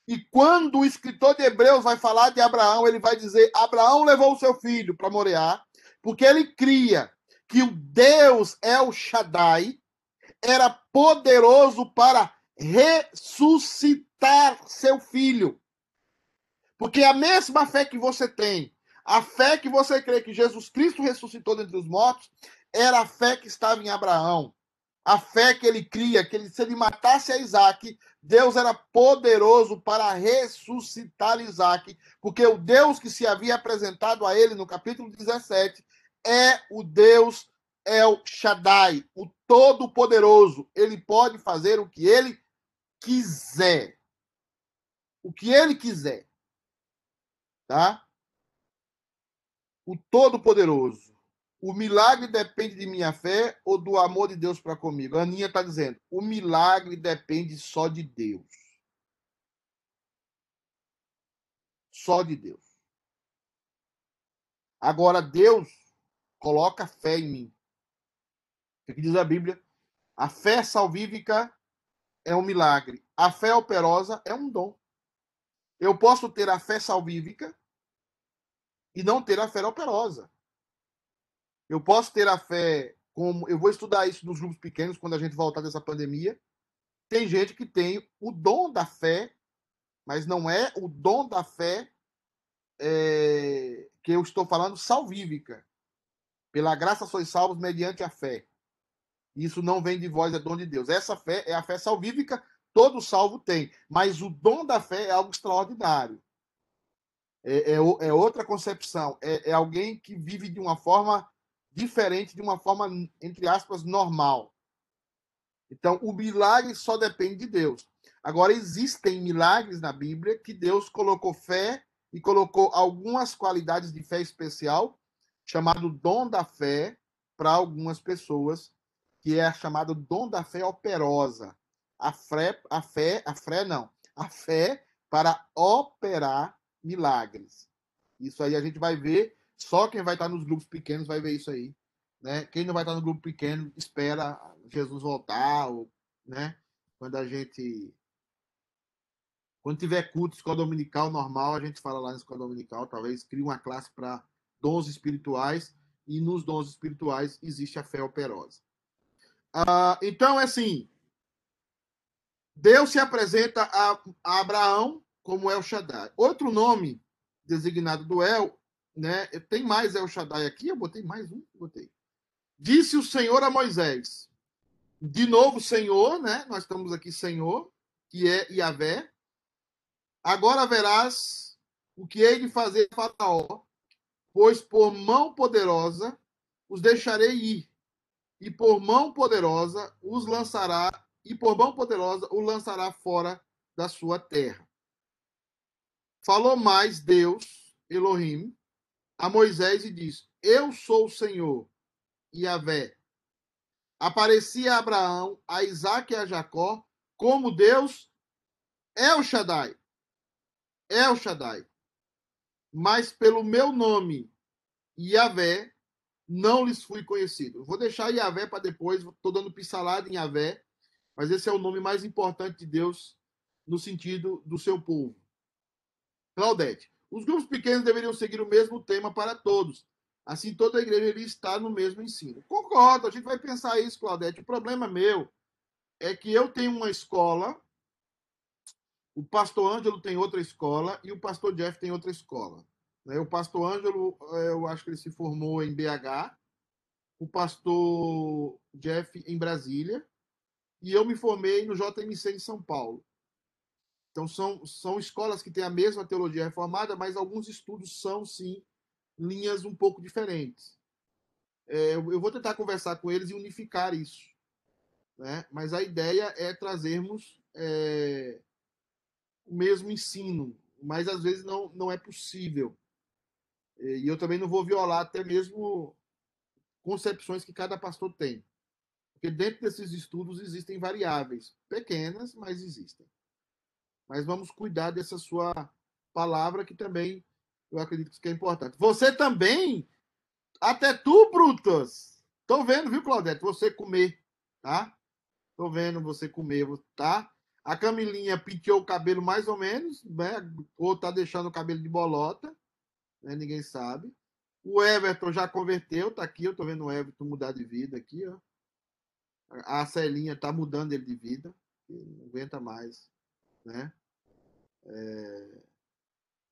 E quando o escritor de Hebreus vai falar de Abraão, ele vai dizer: Abraão levou o seu filho para Morear, porque ele cria que o Deus El Shaddai era poderoso para ressuscitar seu filho. Porque a mesma fé que você tem, a fé que você crê que Jesus Cristo ressuscitou dentre os mortos, era a fé que estava em Abraão. A fé que ele cria, que ele, se ele matasse a Isaac, Deus era poderoso para ressuscitar Isaac, porque o Deus que se havia apresentado a ele no capítulo 17 é o Deus El Shaddai, o Todo-Poderoso. Ele pode fazer o que ele quiser. O que ele quiser. Tá? O Todo-Poderoso. O milagre depende de minha fé ou do amor de Deus para comigo? A Aninha está dizendo: o milagre depende só de Deus. Só de Deus. Agora, Deus coloca fé em mim. O que diz a Bíblia? A fé salvífica é um milagre. A fé operosa é um dom. Eu posso ter a fé salvífica e não ter a fé operosa. Eu posso ter a fé como. Eu vou estudar isso nos grupos pequenos quando a gente voltar dessa pandemia. Tem gente que tem o dom da fé, mas não é o dom da fé é, que eu estou falando salvífica. Pela graça sois salvos mediante a fé. Isso não vem de vós, é dom de Deus. Essa fé é a fé salvífica, todo salvo tem. Mas o dom da fé é algo extraordinário. É, é, é outra concepção. É, é alguém que vive de uma forma diferente de uma forma, entre aspas, normal. Então, o milagre só depende de Deus. Agora, existem milagres na Bíblia que Deus colocou fé e colocou algumas qualidades de fé especial, chamado dom da fé, para algumas pessoas, que é chamado dom da fé operosa. A fé, a fé, a fé não, a fé para operar milagres. Isso aí a gente vai ver só quem vai estar nos grupos pequenos vai ver isso aí. Né? Quem não vai estar no grupo pequeno, espera Jesus voltar, ou, né? Quando a gente. Quando tiver culto, escola dominical normal, a gente fala lá na escola dominical, talvez crie uma classe para dons espirituais, e nos dons espirituais existe a fé operosa. Ah, então, é assim: Deus se apresenta a, a Abraão como El Shaddai. Outro nome designado do El né? Tem mais El Shaddai aqui, eu botei mais um, botei. Disse o Senhor a Moisés. De novo, Senhor, né? Nós estamos aqui, Senhor, que é Yahvé. Agora verás o que hei de fazer a Faraó, pois por mão poderosa os deixarei ir, e por mão poderosa os lançará, e por mão poderosa o lançará fora da sua terra. Falou mais Deus, Elohim, a Moisés e diz: Eu sou o Senhor, Yahvé. Aparecia a Abraão, a Isaac e a Jacó como Deus é o Shaddai. O Shaddai. Mas pelo meu nome, Yahvé, não lhes fui conhecido. Vou deixar Yahvé para depois, estou dando pincelada em Yahvé, mas esse é o nome mais importante de Deus no sentido do seu povo. Claudete. Os grupos pequenos deveriam seguir o mesmo tema para todos. Assim, toda a igreja iria estar no mesmo ensino. Concordo, a gente vai pensar isso, Claudete. O problema meu é que eu tenho uma escola, o pastor Ângelo tem outra escola e o pastor Jeff tem outra escola. Né? O pastor Ângelo, eh, eu acho que ele se formou em BH, o pastor Jeff em Brasília, e eu me formei no JMC em São Paulo. Então, são, são escolas que têm a mesma teologia reformada, mas alguns estudos são, sim, linhas um pouco diferentes. é, eu eu vou tentar conversar com eles e unificar isso. Né? Mas a ideia é trazermos é, o mesmo ensino, mas às vezes não, não é possível. E eu também não vou violar até mesmo concepções que cada pastor tem. Porque dentro desses estudos existem variáveis, pequenas, mas existem. Mas vamos cuidar dessa sua palavra, que também eu acredito que é importante. Você também, até tu, Brutas, tô vendo, viu, Claudete, você comer, tá? Tô vendo você comer, tá? A Camilinha penteou o cabelo mais ou menos, né? Ou tá deixando o cabelo de bolota, né? Ninguém sabe. O Everton já converteu, tá aqui, eu tô vendo o Everton mudar de vida aqui, ó. A Celinha tá mudando ele de vida, não aguenta mais, né? É...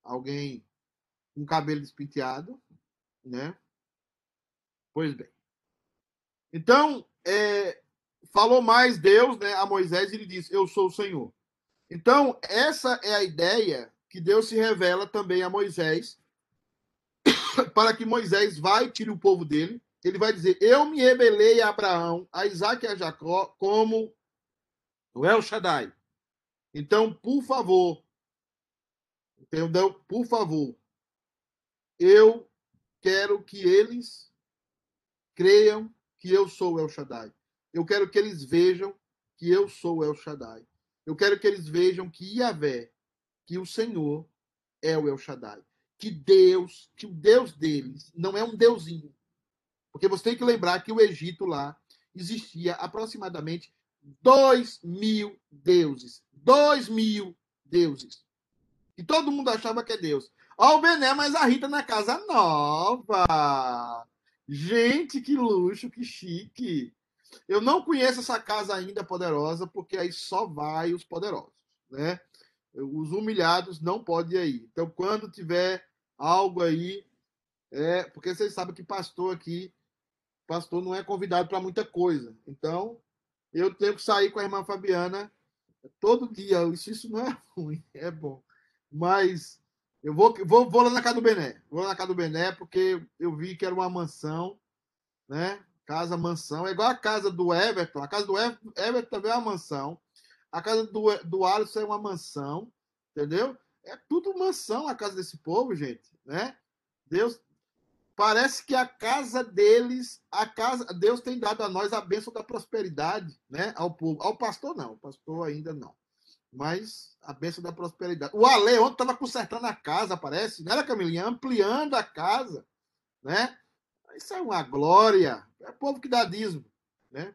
Alguém com cabelo despenteado, né? Pois bem. Então, é, falou mais Deus né, a Moisés e ele disse: Eu sou o Senhor. Então, essa é a ideia que Deus se revela também a Moisés, para que Moisés vai e tire o povo dele. Ele vai dizer: Eu me rebelei a Abraão, a Isaac e a Jacó como o El Shaddai. Então, por favor, entendeu? Por favor, eu quero que eles creiam que eu sou El Shaddai. Eu quero que eles vejam que eu sou El Shaddai. Eu quero que eles vejam que Yahvé, que o Senhor é o El Shaddai. Que Deus, que o Deus deles não é um deusinho. Porque você tem que lembrar que o Egito lá existia aproximadamente dois mil deuses. Dois mil deuses. E todo mundo achava que é Deus. Ó, o Bené, mas a Rita na casa nova. Gente, que luxo, que chique. Eu não conheço essa casa ainda poderosa, porque aí só vai os poderosos, né? Os humilhados não podem ir. Então, quando tiver algo aí, é porque vocês sabem que pastor aqui, pastor não é convidado para muita coisa. Então, eu tenho que sair com a irmã Fabiana todo dia. Isso, isso não é ruim, é bom. Mas eu vou, vou, vou lá na casa do Bené. Vou lá na casa do Bené, porque eu vi que era uma mansão, né? Casa, mansão. É igual a casa do Everton. A casa do Everton também é uma mansão. A casa do, do Alisson é uma mansão. Entendeu? É tudo mansão a casa desse povo, gente. Né? Deus. Parece que a casa deles, a casa, Deus tem dado a nós a bênção da prosperidade, né? Ao povo. Ao pastor, não. O pastor ainda não. Mas a bênção da prosperidade. O Ale ontem estava consertando a casa, parece, não era, Camilinha? Ampliando a casa, né? Isso é uma glória. É povo que dá dízimo, né?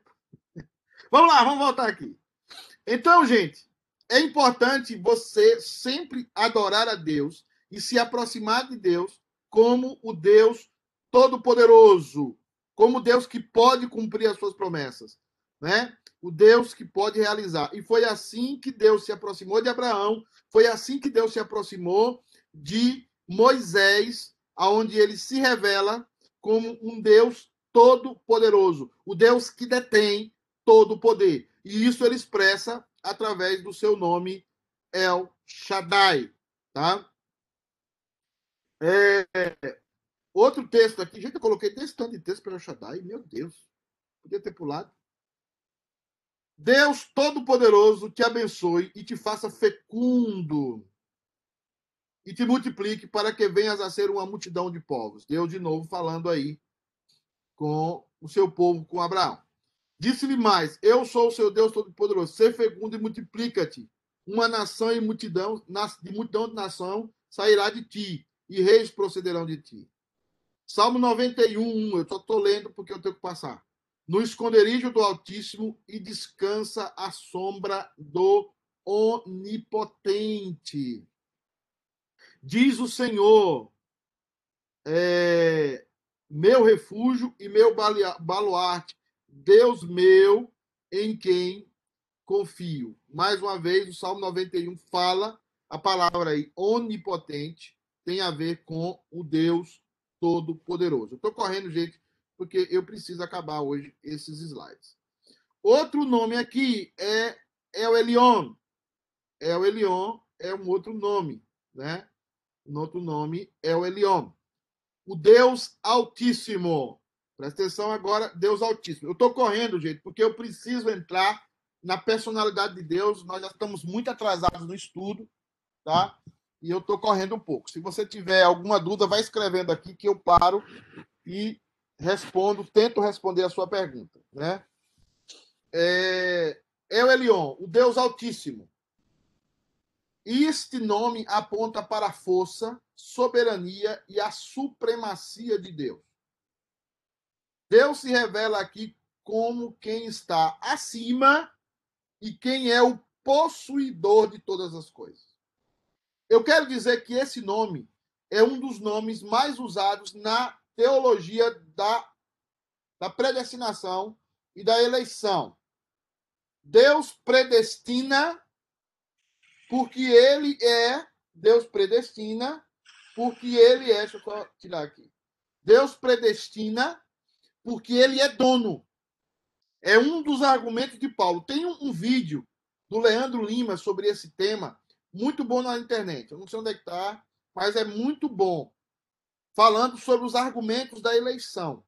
Vamos lá, vamos voltar aqui. Então, gente, é importante você sempre adorar a Deus e se aproximar de Deus como o Deus Todo-Poderoso, como Deus que pode cumprir as suas promessas, né? O Deus que pode realizar. E foi assim que Deus se aproximou de Abraão, foi assim que Deus se aproximou de Moisés, aonde ele se revela como um Deus todo-poderoso, o Deus que detém todo o poder. E isso ele expressa através do seu nome El Shaddai, tá? É, outro texto aqui, gente, eu coloquei desse tanto de texto para El Shaddai, meu Deus, podia ter pulado. Deus Todo-Poderoso te abençoe e te faça fecundo e te multiplique para que venhas a ser uma multidão de povos. Deus, de novo, falando aí com o seu povo, com Abraão. Disse-lhe mais: Eu sou o seu Deus Todo-Poderoso. Ser fecundo e multiplica-te. Uma nação e multidão, de multidão de nação sairá de ti, e reis procederão de ti. Salmo 91, eu só estou lendo porque eu tenho que passar. No esconderijo do Altíssimo e descansa à sombra do Onipotente. Diz o Senhor, é, meu refúgio e meu baluarte, Deus meu, em quem confio. Mais uma vez, o Salmo 91 fala a palavra aí, onipotente, tem a ver com o Deus Todo-Poderoso. Eu estou correndo, gente, porque eu preciso acabar hoje esses slides. Outro nome aqui é El Elion. El Elion é um outro nome, né? Um outro nome é o Elion. O Deus Altíssimo. Presta atenção agora, Deus Altíssimo. Eu estou correndo, gente, porque eu preciso entrar na personalidade de Deus. Nós já estamos muito atrasados no estudo, tá? E eu estou correndo um pouco. Se você tiver alguma dúvida, vai escrevendo aqui que eu paro e respondo, tento responder a sua pergunta, né? É, El Elion, o Deus Altíssimo. Este nome aponta para a força, soberania e a supremacia de Deus. Deus se revela aqui como quem está acima e quem é o possuidor de todas as coisas. Eu quero dizer que esse nome é um dos nomes mais usados na teologia da, da predestinação e da eleição. Deus predestina porque ele é, Deus predestina porque ele é, deixa eu tirar aqui. Deus predestina porque ele é dono. É um dos argumentos de Paulo. Tem um, um vídeo do Leandro Lima sobre esse tema, muito bom na internet. Eu não sei onde é que está, mas é muito bom. Falando sobre os argumentos da eleição.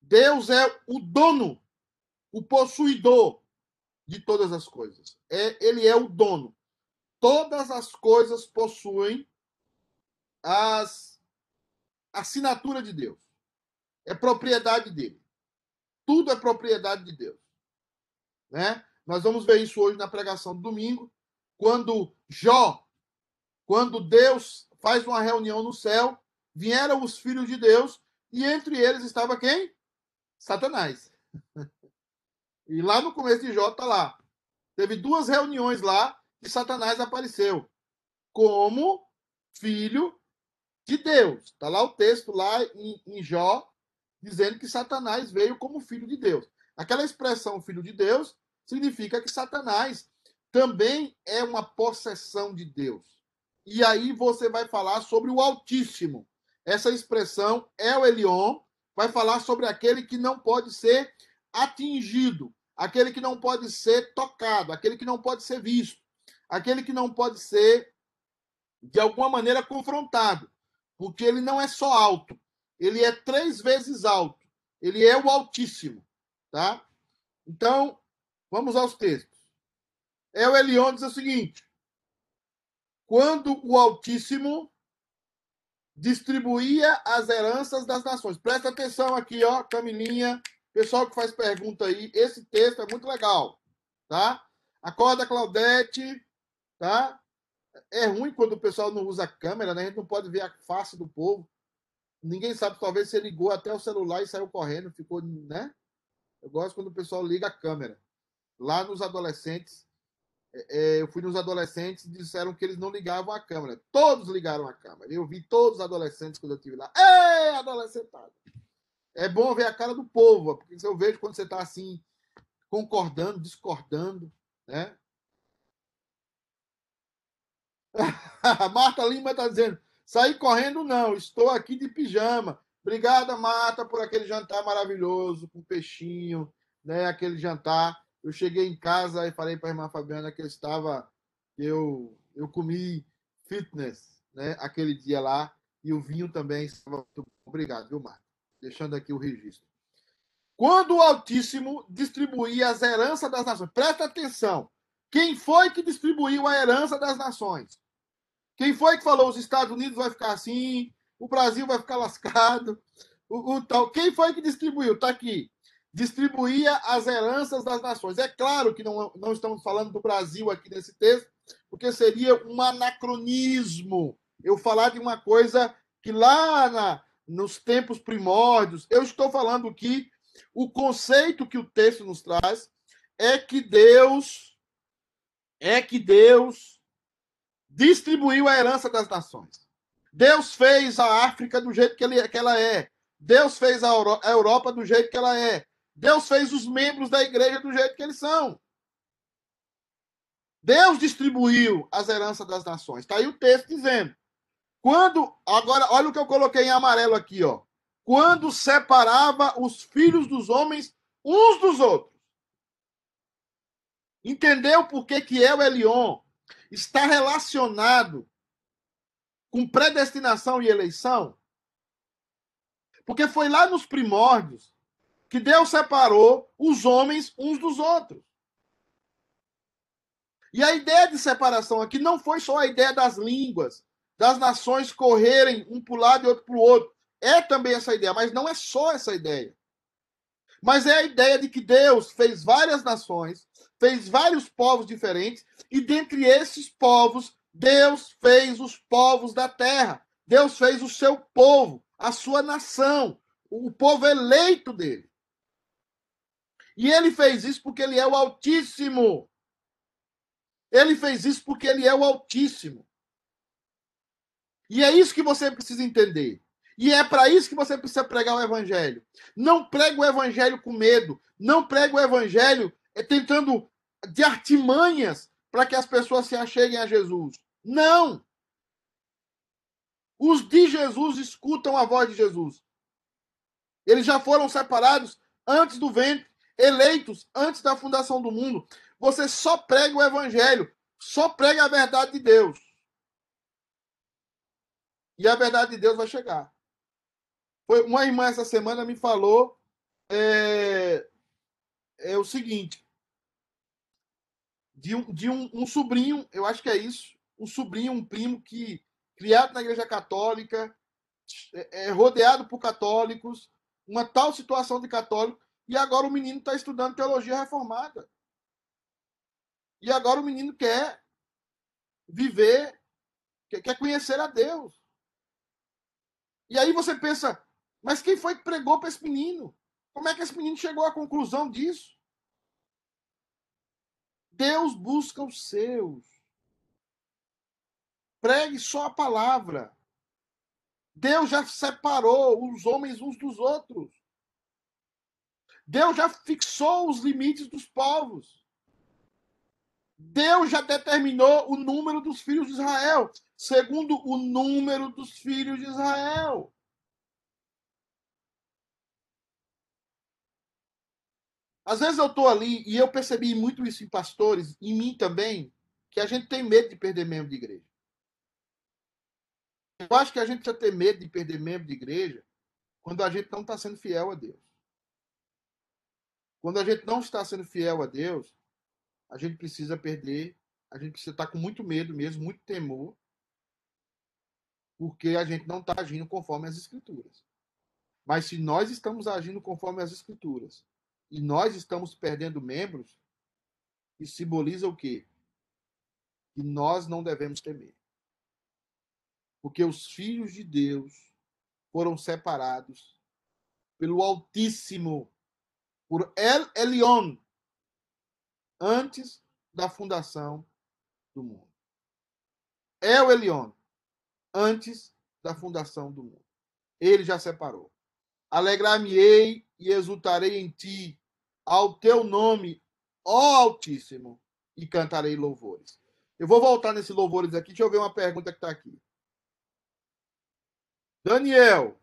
Deus é o dono, o possuidor de todas as coisas. É, ele é o dono. Todas as coisas possuem as assinatura de Deus. É propriedade dele. Tudo é propriedade de Deus. Né? Nós vamos ver isso hoje na pregação do domingo, quando Jó, quando Deus faz uma reunião no céu, vieram os filhos de Deus e entre eles estava quem? Satanás. E lá no começo de Jó está lá. Teve duas reuniões lá e Satanás apareceu como filho de Deus. Está lá o texto lá em, em Jó dizendo que Satanás veio como filho de Deus. Aquela expressão filho de Deus significa que Satanás também é uma possessão de Deus. E aí você vai falar sobre o Altíssimo. Essa expressão, El Elion, vai falar sobre aquele que não pode ser atingido, aquele que não pode ser tocado, aquele que não pode ser visto, aquele que não pode ser, de alguma maneira, confrontado, porque ele não é só alto, ele é três vezes alto, ele é o Altíssimo, tá? Então, vamos aos textos. El Elion diz o seguinte: quando o Altíssimo distribuía as heranças das nações. Presta atenção aqui, ó, Camilinha, Pessoal que faz pergunta aí, esse texto é muito legal, tá? Acorda, Claudete, tá? É ruim quando o pessoal não usa câmera, né? A gente não pode ver a face do povo. Ninguém sabe, talvez você ligou até o celular e saiu correndo, ficou, né? Eu gosto quando o pessoal liga a câmera. Lá nos adolescentes, é, é eu fui nos adolescentes e disseram que eles não ligavam a câmera. Todos ligaram a câmera. Eu vi todos os adolescentes quando eu estive lá. Ei, adolescentado! é bom ver a cara do povo, porque eu vejo quando você está assim, concordando, discordando, né? Marta Lima está dizendo: sair correndo não, estou aqui de pijama. Obrigada, Marta, por aquele jantar maravilhoso, com peixinho, né? Aquele jantar. Eu cheguei em casa e falei para a irmã Fabiana que eu estava, eu, eu comi fitness, né? Aquele dia lá e o vinho também estava muito obrigado, viu, Marta? deixando aqui o registro. Quando o Altíssimo distribuía as heranças das nações, presta atenção. Quem foi que distribuiu a herança das nações? Quem foi que falou os Estados Unidos vai ficar assim, o Brasil vai ficar lascado, o, o tal? Quem foi que distribuiu? Está aqui. Distribuía as heranças das nações. É claro que não, não estamos falando do Brasil aqui nesse texto, porque seria um anacronismo eu falar de uma coisa que lá na, nos tempos primórdios. Eu estou falando que o conceito que o texto nos traz é que Deus é que Deus distribuiu a herança das nações. Deus fez a África do jeito que, ele, que ela é. Deus fez a Europa do jeito que ela é. Deus fez os membros da igreja do jeito que eles são. Deus distribuiu as heranças das nações. Está aí o texto dizendo. Quando, agora, olha o que eu coloquei em amarelo aqui, ó. Quando separava os filhos dos homens uns dos outros. Entendeu por que que El Elion está relacionado com predestinação e eleição? Porque foi lá nos primórdios que Deus separou os homens uns dos outros. E a ideia de separação aqui não foi só a ideia das línguas, das nações correrem um para o lado e outro para o outro. É também essa ideia, mas não é só essa ideia. Mas é a ideia de que Deus fez várias nações, fez vários povos diferentes, e dentre esses povos, Deus fez os povos da terra. Deus fez o seu povo, a sua nação, o povo eleito dele. E ele fez isso porque ele é o Altíssimo. Ele fez isso porque ele é o Altíssimo. E é isso que você precisa entender. E é para isso que você precisa pregar o evangelho. Não pregue o evangelho com medo. Não pregue o evangelho é, tentando de artimanhas para que as pessoas se acheguem a Jesus. Não! Os de Jesus escutam a voz de Jesus. Eles já foram separados antes do ventre, eleitos antes da fundação do mundo. Você só prega o evangelho, só prega a verdade de Deus. E a verdade de Deus vai chegar. Foi uma irmã essa semana me falou é, é o seguinte de, um, de um, um sobrinho, eu acho que é isso, um sobrinho, um primo que criado na igreja católica, é, é rodeado por católicos, uma tal situação de católico, e agora o menino está estudando teologia reformada. E agora o menino quer viver, quer conhecer a Deus. E aí você pensa, mas quem foi que pregou para esse menino? Como é que esse menino chegou à conclusão disso? Deus busca os seus. Pregue só a palavra. Deus já separou os homens uns dos outros. Deus já fixou os limites dos povos. Deus já determinou o número dos filhos de Israel, segundo o número dos filhos de Israel. Às vezes eu estou ali e eu percebi muito isso em pastores, em mim também, que a gente tem medo de perder membro de igreja. Eu acho que a gente precisa ter medo de perder membro de igreja quando a gente não está sendo fiel a Deus. Quando a gente não está sendo fiel a Deus, a gente precisa perder, a gente precisa estar tá com muito medo mesmo, muito temor, porque a gente não está agindo conforme as Escrituras. Mas se nós estamos agindo conforme as Escrituras, e nós estamos perdendo membros, isso simboliza o quê? Que nós não devemos temer. Porque os filhos de Deus foram separados pelo Altíssimo, por El Elion, antes da fundação do mundo. El Elion, antes da fundação do mundo. Ele já separou. Alegrar-me-ei e exultarei em ti, ao teu nome, ó Altíssimo, e cantarei louvores. Eu vou voltar nesse louvores aqui. Deixa eu ver uma pergunta que está aqui. Daniel,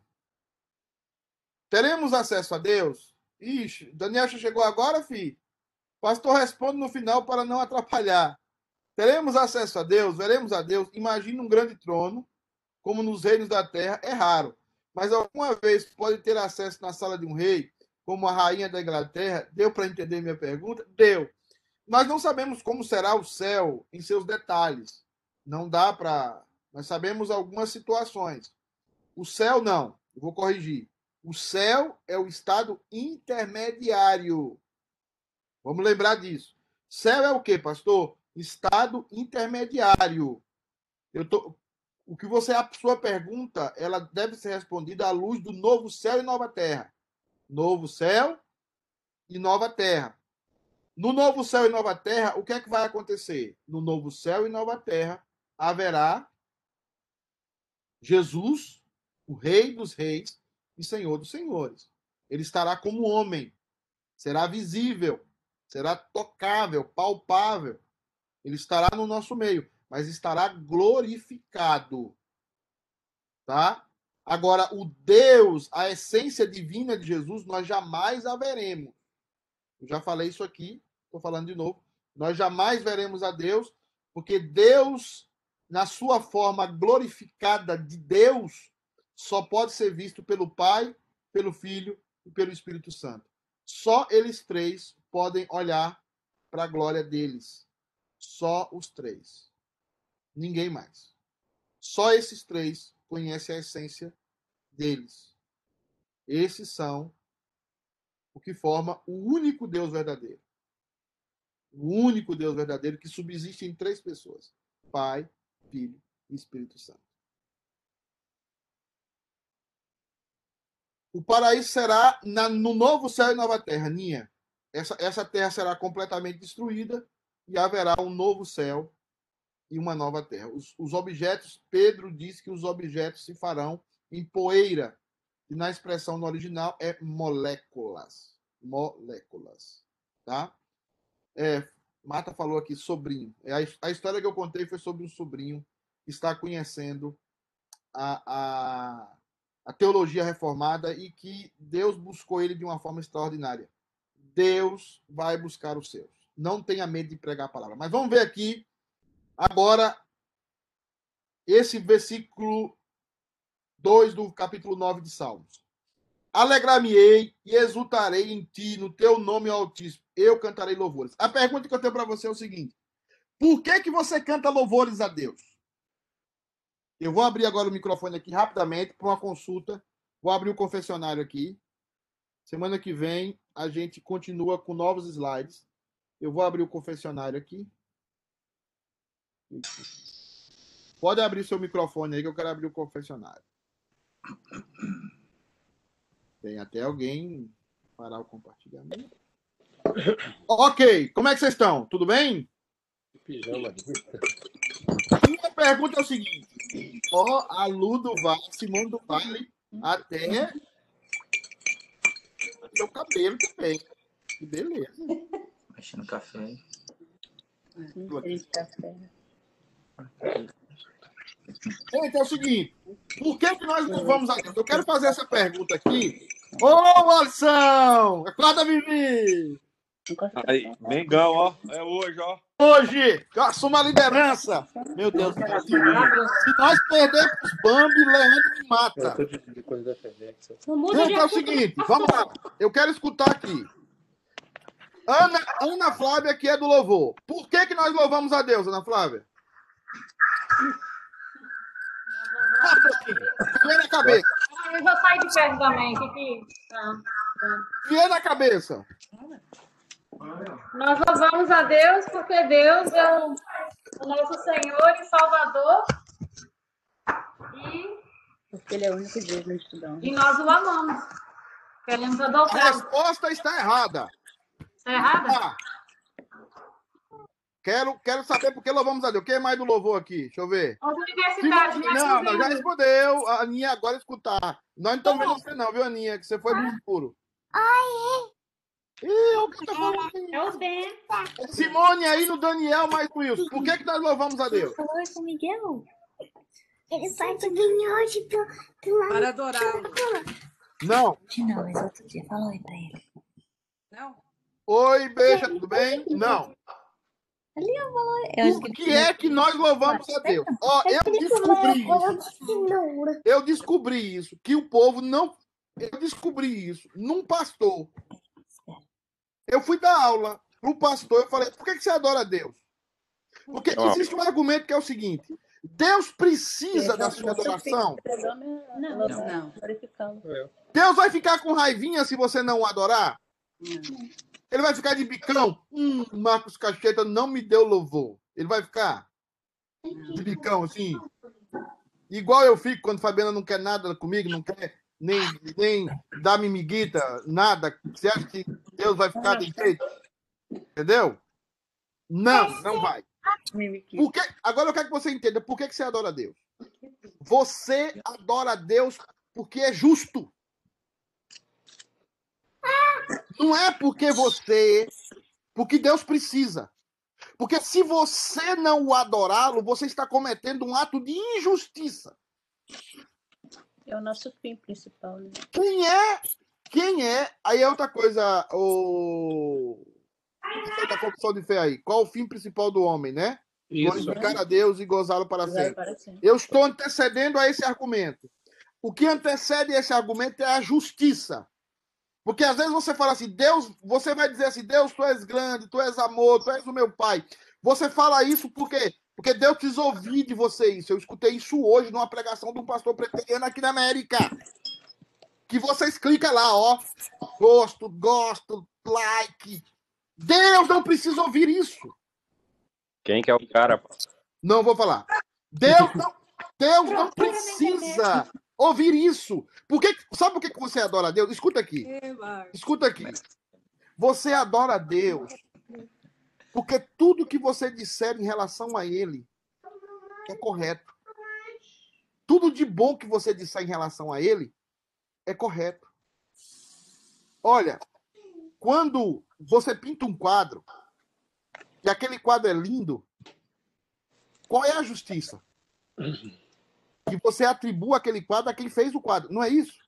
teremos acesso a Deus? Ixi, Daniel chegou agora, filho? Pastor responde no final para não atrapalhar. Teremos acesso a Deus? Veremos a Deus? Imagina um grande trono, como nos reinos da terra, é raro mas alguma vez pode ter acesso na sala de um rei, como a rainha da Inglaterra? Deu para entender minha pergunta? Deu. Nós não sabemos como será o céu em seus detalhes. Não dá para. Nós sabemos algumas situações. O céu, não. Eu vou corrigir. O céu é o estado intermediário. Vamos lembrar disso. Céu é o quê, pastor? Estado intermediário. Eu tô, o que você a sua pergunta, ela deve ser respondida à luz do novo céu e nova terra. Novo céu e nova terra. No novo céu e nova terra, o que é que vai acontecer? No novo céu e nova terra haverá Jesus, o rei dos reis e senhor dos senhores. Ele estará como homem, será visível, será tocável, palpável. Ele estará no nosso meio mas estará glorificado. Tá? Agora, o Deus, a essência divina de Jesus, nós jamais a veremos. Eu já falei isso aqui, estou falando de novo. Nós jamais veremos a Deus, porque Deus, na sua forma glorificada de Deus, só pode ser visto pelo Pai pelo Filho e pelo Espírito Santo. Só eles três podem olhar para a glória deles. Só os três. Ninguém mais. Só esses três conhecem a essência deles. Esses são o que forma o único Deus verdadeiro. O único Deus verdadeiro que subsiste em três pessoas: Pai, Filho e Espírito Santo. O paraíso será na, no novo céu e nova terra, Ninha. Essa, essa terra será completamente destruída e haverá um novo céu e uma nova terra. Os, os objetos, Pedro diz que os objetos se farão em poeira, e na expressão no original é moléculas. Moléculas. Tá? É, Marta falou aqui sobrinho. É, a, a história que eu contei foi sobre um sobrinho que está conhecendo a, a, a teologia reformada e que Deus buscou ele de uma forma extraordinária. Deus vai buscar os seus. Não tenha medo de pregar a palavra. Mas vamos ver aqui agora esse versículo 2 do capítulo 9 de Salmos. Alegrar-me-ei e exultarei em ti, no teu nome Altíssimo. Eu cantarei louvores. A pergunta que eu tenho para você é o seguinte: por que, que você canta louvores a Deus? Eu vou abrir agora o microfone aqui rapidamente para uma consulta. Vou abrir o confessionário aqui. Semana que vem a gente continua com novos slides. Eu vou abrir o confessionário aqui. Pode abrir seu microfone aí que eu quero abrir o confessionário. Tem até alguém parar o compartilhamento. Ok, como é que vocês estão? Tudo bem? Pijama. Minha pergunta é o seguinte: ó, a Lu do Vale, Simone do Vale, até seu cabelo também. Que beleza. Mexendo café. Gente, é o seguinte: por que, que nós não vamos a Deus? Eu quero fazer essa pergunta aqui. Ô, Alisson! Acorda, Vivi! Aí, Mengão, ó. É hoje, ó. Hoje, eu assumo a liderança. Meu Deus do céu. Se nós perdermos Bambi, Leandro me mata. Gente, é o seguinte, vamos lá. Eu quero escutar aqui. Ana, Ana Flávia, que é do louvor. Por que, que nós louvamos a Deus, Ana Flávia? Vier na cabeça. Ah, Eu já saí de perto também. Que que... Ah, tá. Vier na cabeça. Nós louvamos a Deus porque Deus é o, o nosso Senhor e Salvador. E, Porque ele é o único Deus no estudão. e nós o amamos. Queremos A adotá-lo. resposta está errada. Está errada? Ah. Quero, quero saber por que louvamos a Deus. Quem é mais do louvor aqui? Deixa eu ver. Os universitários Não, nós não, já respondeu. A Aninha agora escutar. Nós não estamos vendo você, não, viu, Aninha? Que você foi muito escuro. Ih, o que tô falando? É o Ben. Simone aí no Daniel mais no Wilson. Por que, que nós louvamos a Deus? Falou com o Miguel? Ele sai de hoje pelo, pelo Para adorá-lo. Não. Não, mas outro dia falou aí pra ele. Não? Oi, beija, tudo bem? Não. Ali eu falou. Eu Por que que é que nós louvamos a Deus? Ó, eu descobri isso. Eu descobri isso. Que o povo não. Eu descobri isso num pastor. Eu fui dar aula pro pastor. Eu falei: por que, que você adora a Deus? Porque Ó. existe um argumento que é o seguinte: Deus precisa da sua adoração. Não, Não. não. Glorificá-lo. Deus vai ficar com raivinha se você não o adorar? Ele vai ficar de bicão? Hum, Marcos Cacheta não me deu louvor. Ele vai ficar de bicão, assim? Igual eu fico quando Fabiana não quer nada comigo, não quer nem, nem dar mimiguita, nada. Você acha que Deus vai ficar de jeito? Entendeu? Não, não vai. Por que... Agora eu quero que você entenda por que, que você adora a Deus. Você adora a Deus porque é justo. Não é porque você. Porque Deus precisa. Porque se você não o adorá-lo, você está cometendo um ato de injustiça. É o nosso fim principal, né? Quem é? Quem é? Aí é outra coisa, o. Você da confissão de fé aí. Qual o fim principal do homem, né? Isso. Glorificar a Deus e gozá-lo para para sempre. Eu estou antecedendo a esse argumento. o que antecede esse argumento é a justiça. Porque às vezes você fala assim, Deus, você vai dizer assim, Deus, tu és grande, tu és amor, tu és o meu pai. Você fala isso porque porque Deus quis ouvir de você isso. Eu escutei isso hoje numa pregação de um pastor preteriano aqui na América. Que vocês clicam lá, ó. Gosto, gosto, like. Deus não precisa ouvir isso. Quem que é o cara? Não vou falar. Deus não, Deus não precisa ouvir isso. Por que, sabe por que que você adora a Deus? Escuta aqui. Escuta aqui. Você adora a Deus porque tudo que você disser em relação a Ele é correto. Tudo de bom que você disser em relação a Ele é correto. Olha, quando você pinta um quadro e aquele quadro é lindo, qual é a justiça? Que você atribua aquele quadro a quem fez o quadro, não é isso?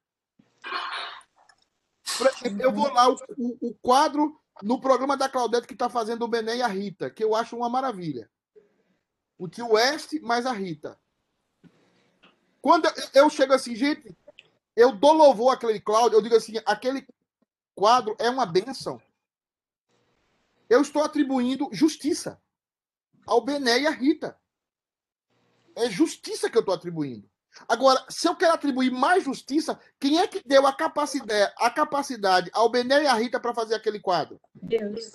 Eu vou lá, o, o- o quadro no programa da Claudete que está fazendo o Bené e a Rita, que eu acho uma maravilha. O tio West mais a Rita. Quando eu chego assim, gente, eu dou louvor àquele Cláudio, eu digo assim, aquele quadro é uma bênção. Eu estou atribuindo justiça ao Bené e à Rita. É justiça que eu estou atribuindo. Agora, se eu quero atribuir mais justiça, quem é que deu a capacidade, a capacidade ao Bené e à Rita para fazer aquele quadro? Deus.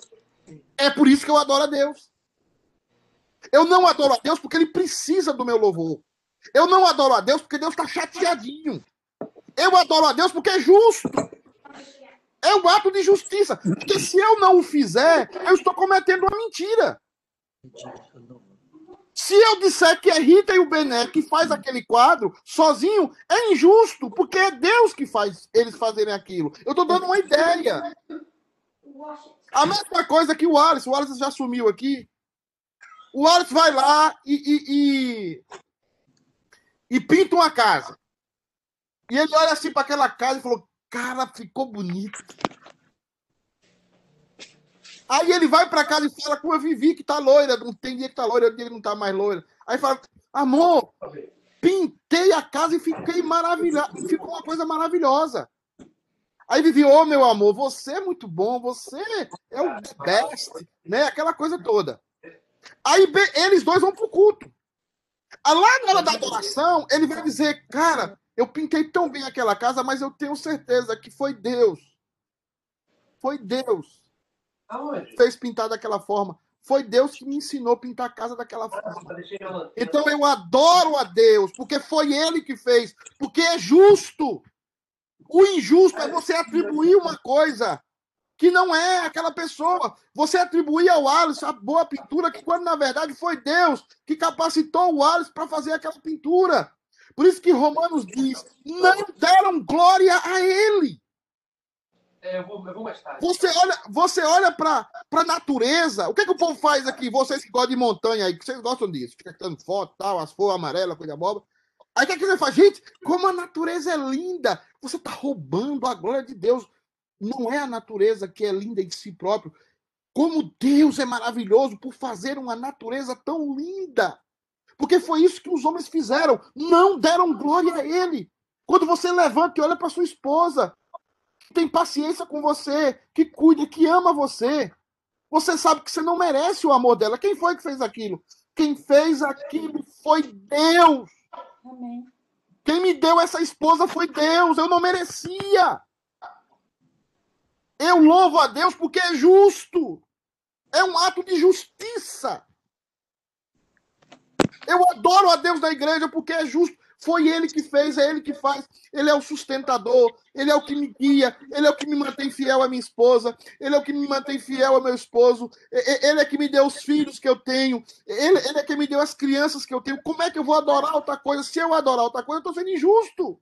É por isso que eu adoro a Deus. Eu não adoro a Deus porque ele precisa do meu louvor. Eu não adoro a Deus porque Deus está chateadinho. Eu adoro a Deus porque é justo. É um ato de justiça. Porque se eu não o fizer, eu estou cometendo uma mentira. Se eu disser que é Rita e o Bené que faz aquele quadro sozinho, é injusto, porque é Deus que faz eles fazerem aquilo. Eu estou dando uma ideia. A mesma coisa que o Alisson. O Alisson já sumiu aqui. O Alisson vai lá e, e, e, e pinta uma casa. E ele olha assim para aquela casa e falou: Cara, ficou bonito. Aí ele vai para casa e fala com a Vivi que tá loira. Não tem dia que tá loira, dia que não tá mais loira. Aí fala: Amor, pintei a casa e fiquei maravilhado. Ficou uma coisa maravilhosa. Aí Vivi, ô meu amor, você é muito bom, você é o best, né? Aquela coisa toda. Aí eles dois vão pro culto. Lá na hora da adoração, ele vai dizer, cara, eu pintei tão bem aquela casa, mas eu tenho certeza que foi Deus. Foi Deus que fez pintar daquela forma. Foi Deus que me ensinou a pintar a casa daquela forma. Então eu adoro a Deus, porque foi Ele que fez, porque é justo. O injusto é você atribuir uma coisa que não é aquela pessoa. Você atribuir ao Alisson a boa pintura, que quando na verdade foi Deus que capacitou o Alisson para fazer aquela pintura. Por isso que Romanos diz: não deram glória a ele. eu vou, eu vou mais tarde. Você olha, você olha para a natureza. O que, que o povo faz aqui? Vocês que gostam de montanha aí, que vocês gostam disso, fica tirando foto, tal, as flores amarelas, coisa boba. Aí o que, que você faz? Gente, como a natureza é linda! Você está roubando a glória de Deus. Não é a natureza que é linda em si próprio. Como Deus é maravilhoso por fazer uma natureza tão linda. Porque foi isso que os homens fizeram. Não deram glória a Ele. Quando você levanta e olha para sua esposa, que tem paciência com você, que cuida, que ama você. Você sabe que você não merece o amor dela. Quem foi que fez aquilo? Quem fez aquilo foi Deus. Amém. Quem me deu essa esposa foi Deus. Eu não merecia. Eu louvo a Deus porque é justo. É um ato de justiça. Eu adoro a Deus da igreja porque é justo. Foi ele que fez, é ele que faz. Ele é o sustentador, ele é o que me guia, ele é o que me mantém fiel à minha esposa, ele é o que me mantém fiel ao meu esposo, ele é que me deu os filhos que eu tenho, ele, ele é que me deu as crianças que eu tenho. Como é que eu vou adorar outra coisa? Se eu adorar outra coisa, eu estou sendo injusto.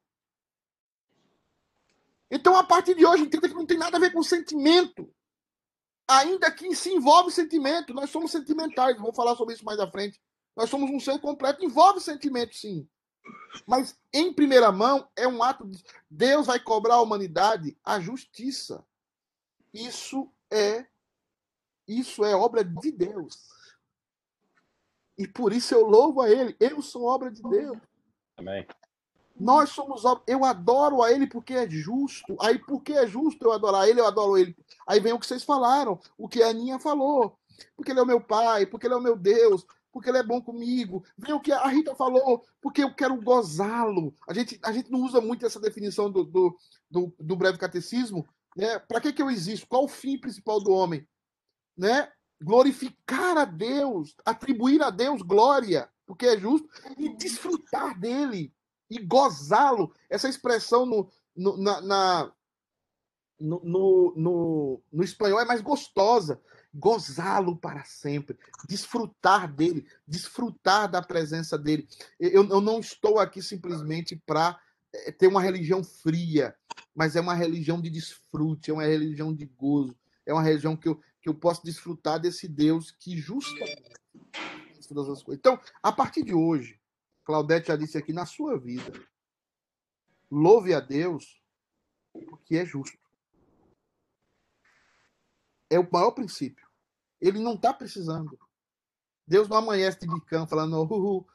Então, a partir de hoje, entenda que não tem nada a ver com sentimento. Ainda que se envolve sentimento, nós somos sentimentais, vou falar sobre isso mais à frente. Nós somos um ser completo, envolve sentimento, sim. Mas, em primeira mão, é um ato de. Deus vai cobrar à humanidade a justiça. Isso é. Isso é obra de Deus. E por isso eu louvo a Ele. Eu sou obra de Deus. Amém. Nós somos. ob- Eu adoro a ele porque é justo. Aí, porque é justo eu adorar ele, eu adoro ele. Aí vem o que vocês falaram, o que a Aninha falou. Porque ele é o meu pai, porque ele é o meu Deus, porque ele é bom comigo. Vem o que a Rita falou, porque eu quero gozá-lo. A gente, a gente não usa muito essa definição do, do, do, do breve catecismo. Né? Para que, que eu existo? Qual o fim principal do homem? Né? Glorificar a Deus, atribuir a Deus glória, porque é justo, e desfrutar dele e gozá-lo. Essa expressão no, no, na, na- no, no, no, no espanhol é mais gostosa. Gozá-lo para sempre, desfrutar dele, desfrutar da presença dele. Eu, eu não estou aqui simplesmente para ter uma religião fria, mas é uma religião de desfrute, é uma religião de gozo, é uma religião que eu, que eu posso desfrutar desse Deus que justamente todas as coisas. Então, a partir de hoje, Claudete já disse aqui, na sua vida, louve a Deus porque é justo. É o maior princípio. Ele não está precisando. Deus não amanhece de bicão falando, oh,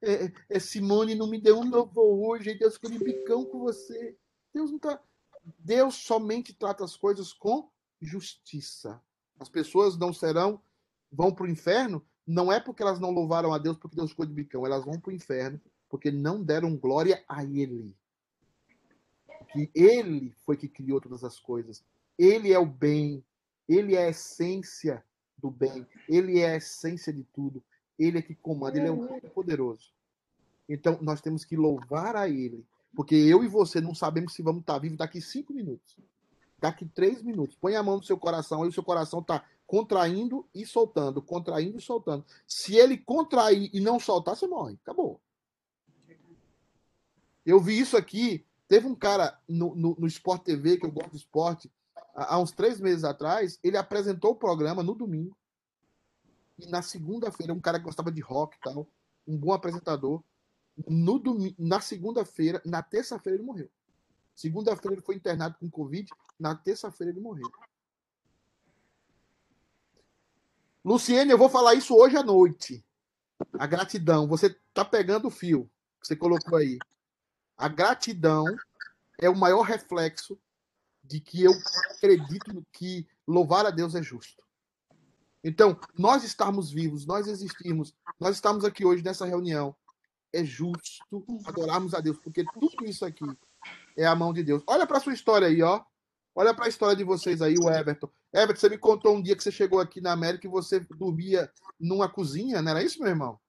é, é, Simone não me deu um louvor hoje, Deus ficou de bicão com você. Deus não está. Deus somente trata as coisas com justiça. As pessoas não serão, vão para o inferno, não é porque elas não louvaram a Deus porque Deus ficou de bicão, elas vão para o inferno porque não deram glória a Ele. Que Ele foi que criou todas as coisas. Ele é o bem, Ele é a essência do bem, Ele é a essência de tudo. Ele é que comanda, Ele é o Todo-Poderoso. Então, nós temos que louvar a Ele, porque eu e você não sabemos se vamos estar vivos daqui cinco minutos, daqui três minutos. Põe a mão no seu coração, aí o seu coração está contraindo e soltando, contraindo e soltando. Se ele contrair e não soltar, você morre. Acabou. Eu vi isso aqui. Teve um cara no, no, no Sport TV, que eu gosto de esporte, há uns três meses atrás, ele apresentou o programa no domingo. E na segunda-feira, um cara que gostava de rock e tal, um bom apresentador. No domingo, na segunda-feira, na terça-feira ele morreu. Segunda-feira ele foi internado com Covid, na terça-feira ele morreu. Luciene, eu vou falar isso hoje à noite. A gratidão. Você tá pegando o fio que você colocou aí. A gratidão é o maior reflexo de que eu acredito que louvar a Deus é justo. Então, nós estarmos vivos, nós existirmos, nós estamos aqui hoje nessa reunião, é justo adorarmos a Deus, porque tudo isso aqui é a mão de Deus. Olha para sua história aí, ó. Olha para a história de vocês aí, o Everton. Everton, você me contou um dia que você chegou aqui na América e você dormia numa cozinha, não era isso, meu irmão?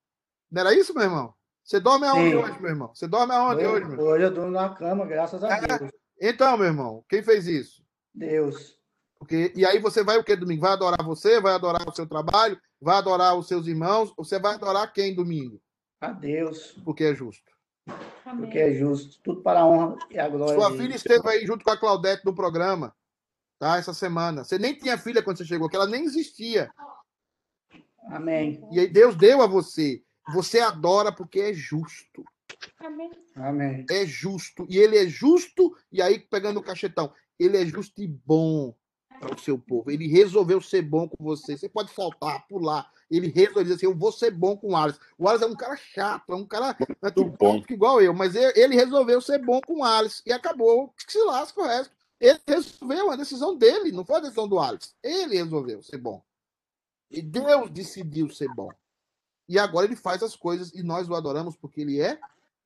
Não era isso, meu irmão? Você dorme aonde Sim. hoje, meu irmão? Você dorme aonde hoje, meu irmão? Hoje eu durmo na cama, graças a Deus. Então, meu irmão, quem fez isso? Deus. Porque, e aí você vai o que domingo? Vai adorar você? Vai adorar o seu trabalho? Vai adorar os seus irmãos? Ou você vai adorar quem domingo? A Deus. Porque é justo. Porque é justo. Tudo para a honra e a glória Sua filha esteve aí junto com a Claudete no programa, tá? Essa semana. Você nem tinha filha quando você chegou, que ela nem existia. Amém. E aí Deus deu a você. Você adora porque é justo. Amém. Amém. É justo. E ele é justo, e aí, pegando o cachetão, ele é justo e bom para o seu povo. Ele resolveu ser bom com você. Você pode faltar, pular. Ele resolveu dizer assim: eu vou ser bom com o Alisson. O Alisson é um cara chato, é um cara é tudo bom. igual eu, mas ele resolveu ser bom com o Alisson. E acabou. Que se lasca o resto. Ele resolveu, a decisão dele, não foi a decisão do Alisson. Ele resolveu ser bom. E Deus decidiu ser bom. E agora ele faz as coisas e nós o adoramos porque ele é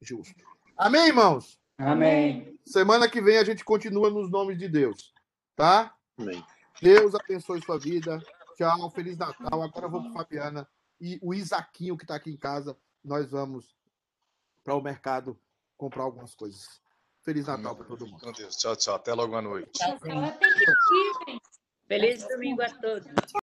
justo. Amém, irmãos? Amém. Semana que vem a gente continua nos nomes de Deus. Tá? Amém. Deus abençoe sua vida. Tchau, Feliz Natal. Agora eu vou com Fabiana e o Isaquinho que está aqui em casa. Nós vamos para o mercado comprar algumas coisas. Feliz Natal para todo mundo. Deus. Tchau, tchau. Até logo à noite. Que ir, gente. Feliz domingo a todos.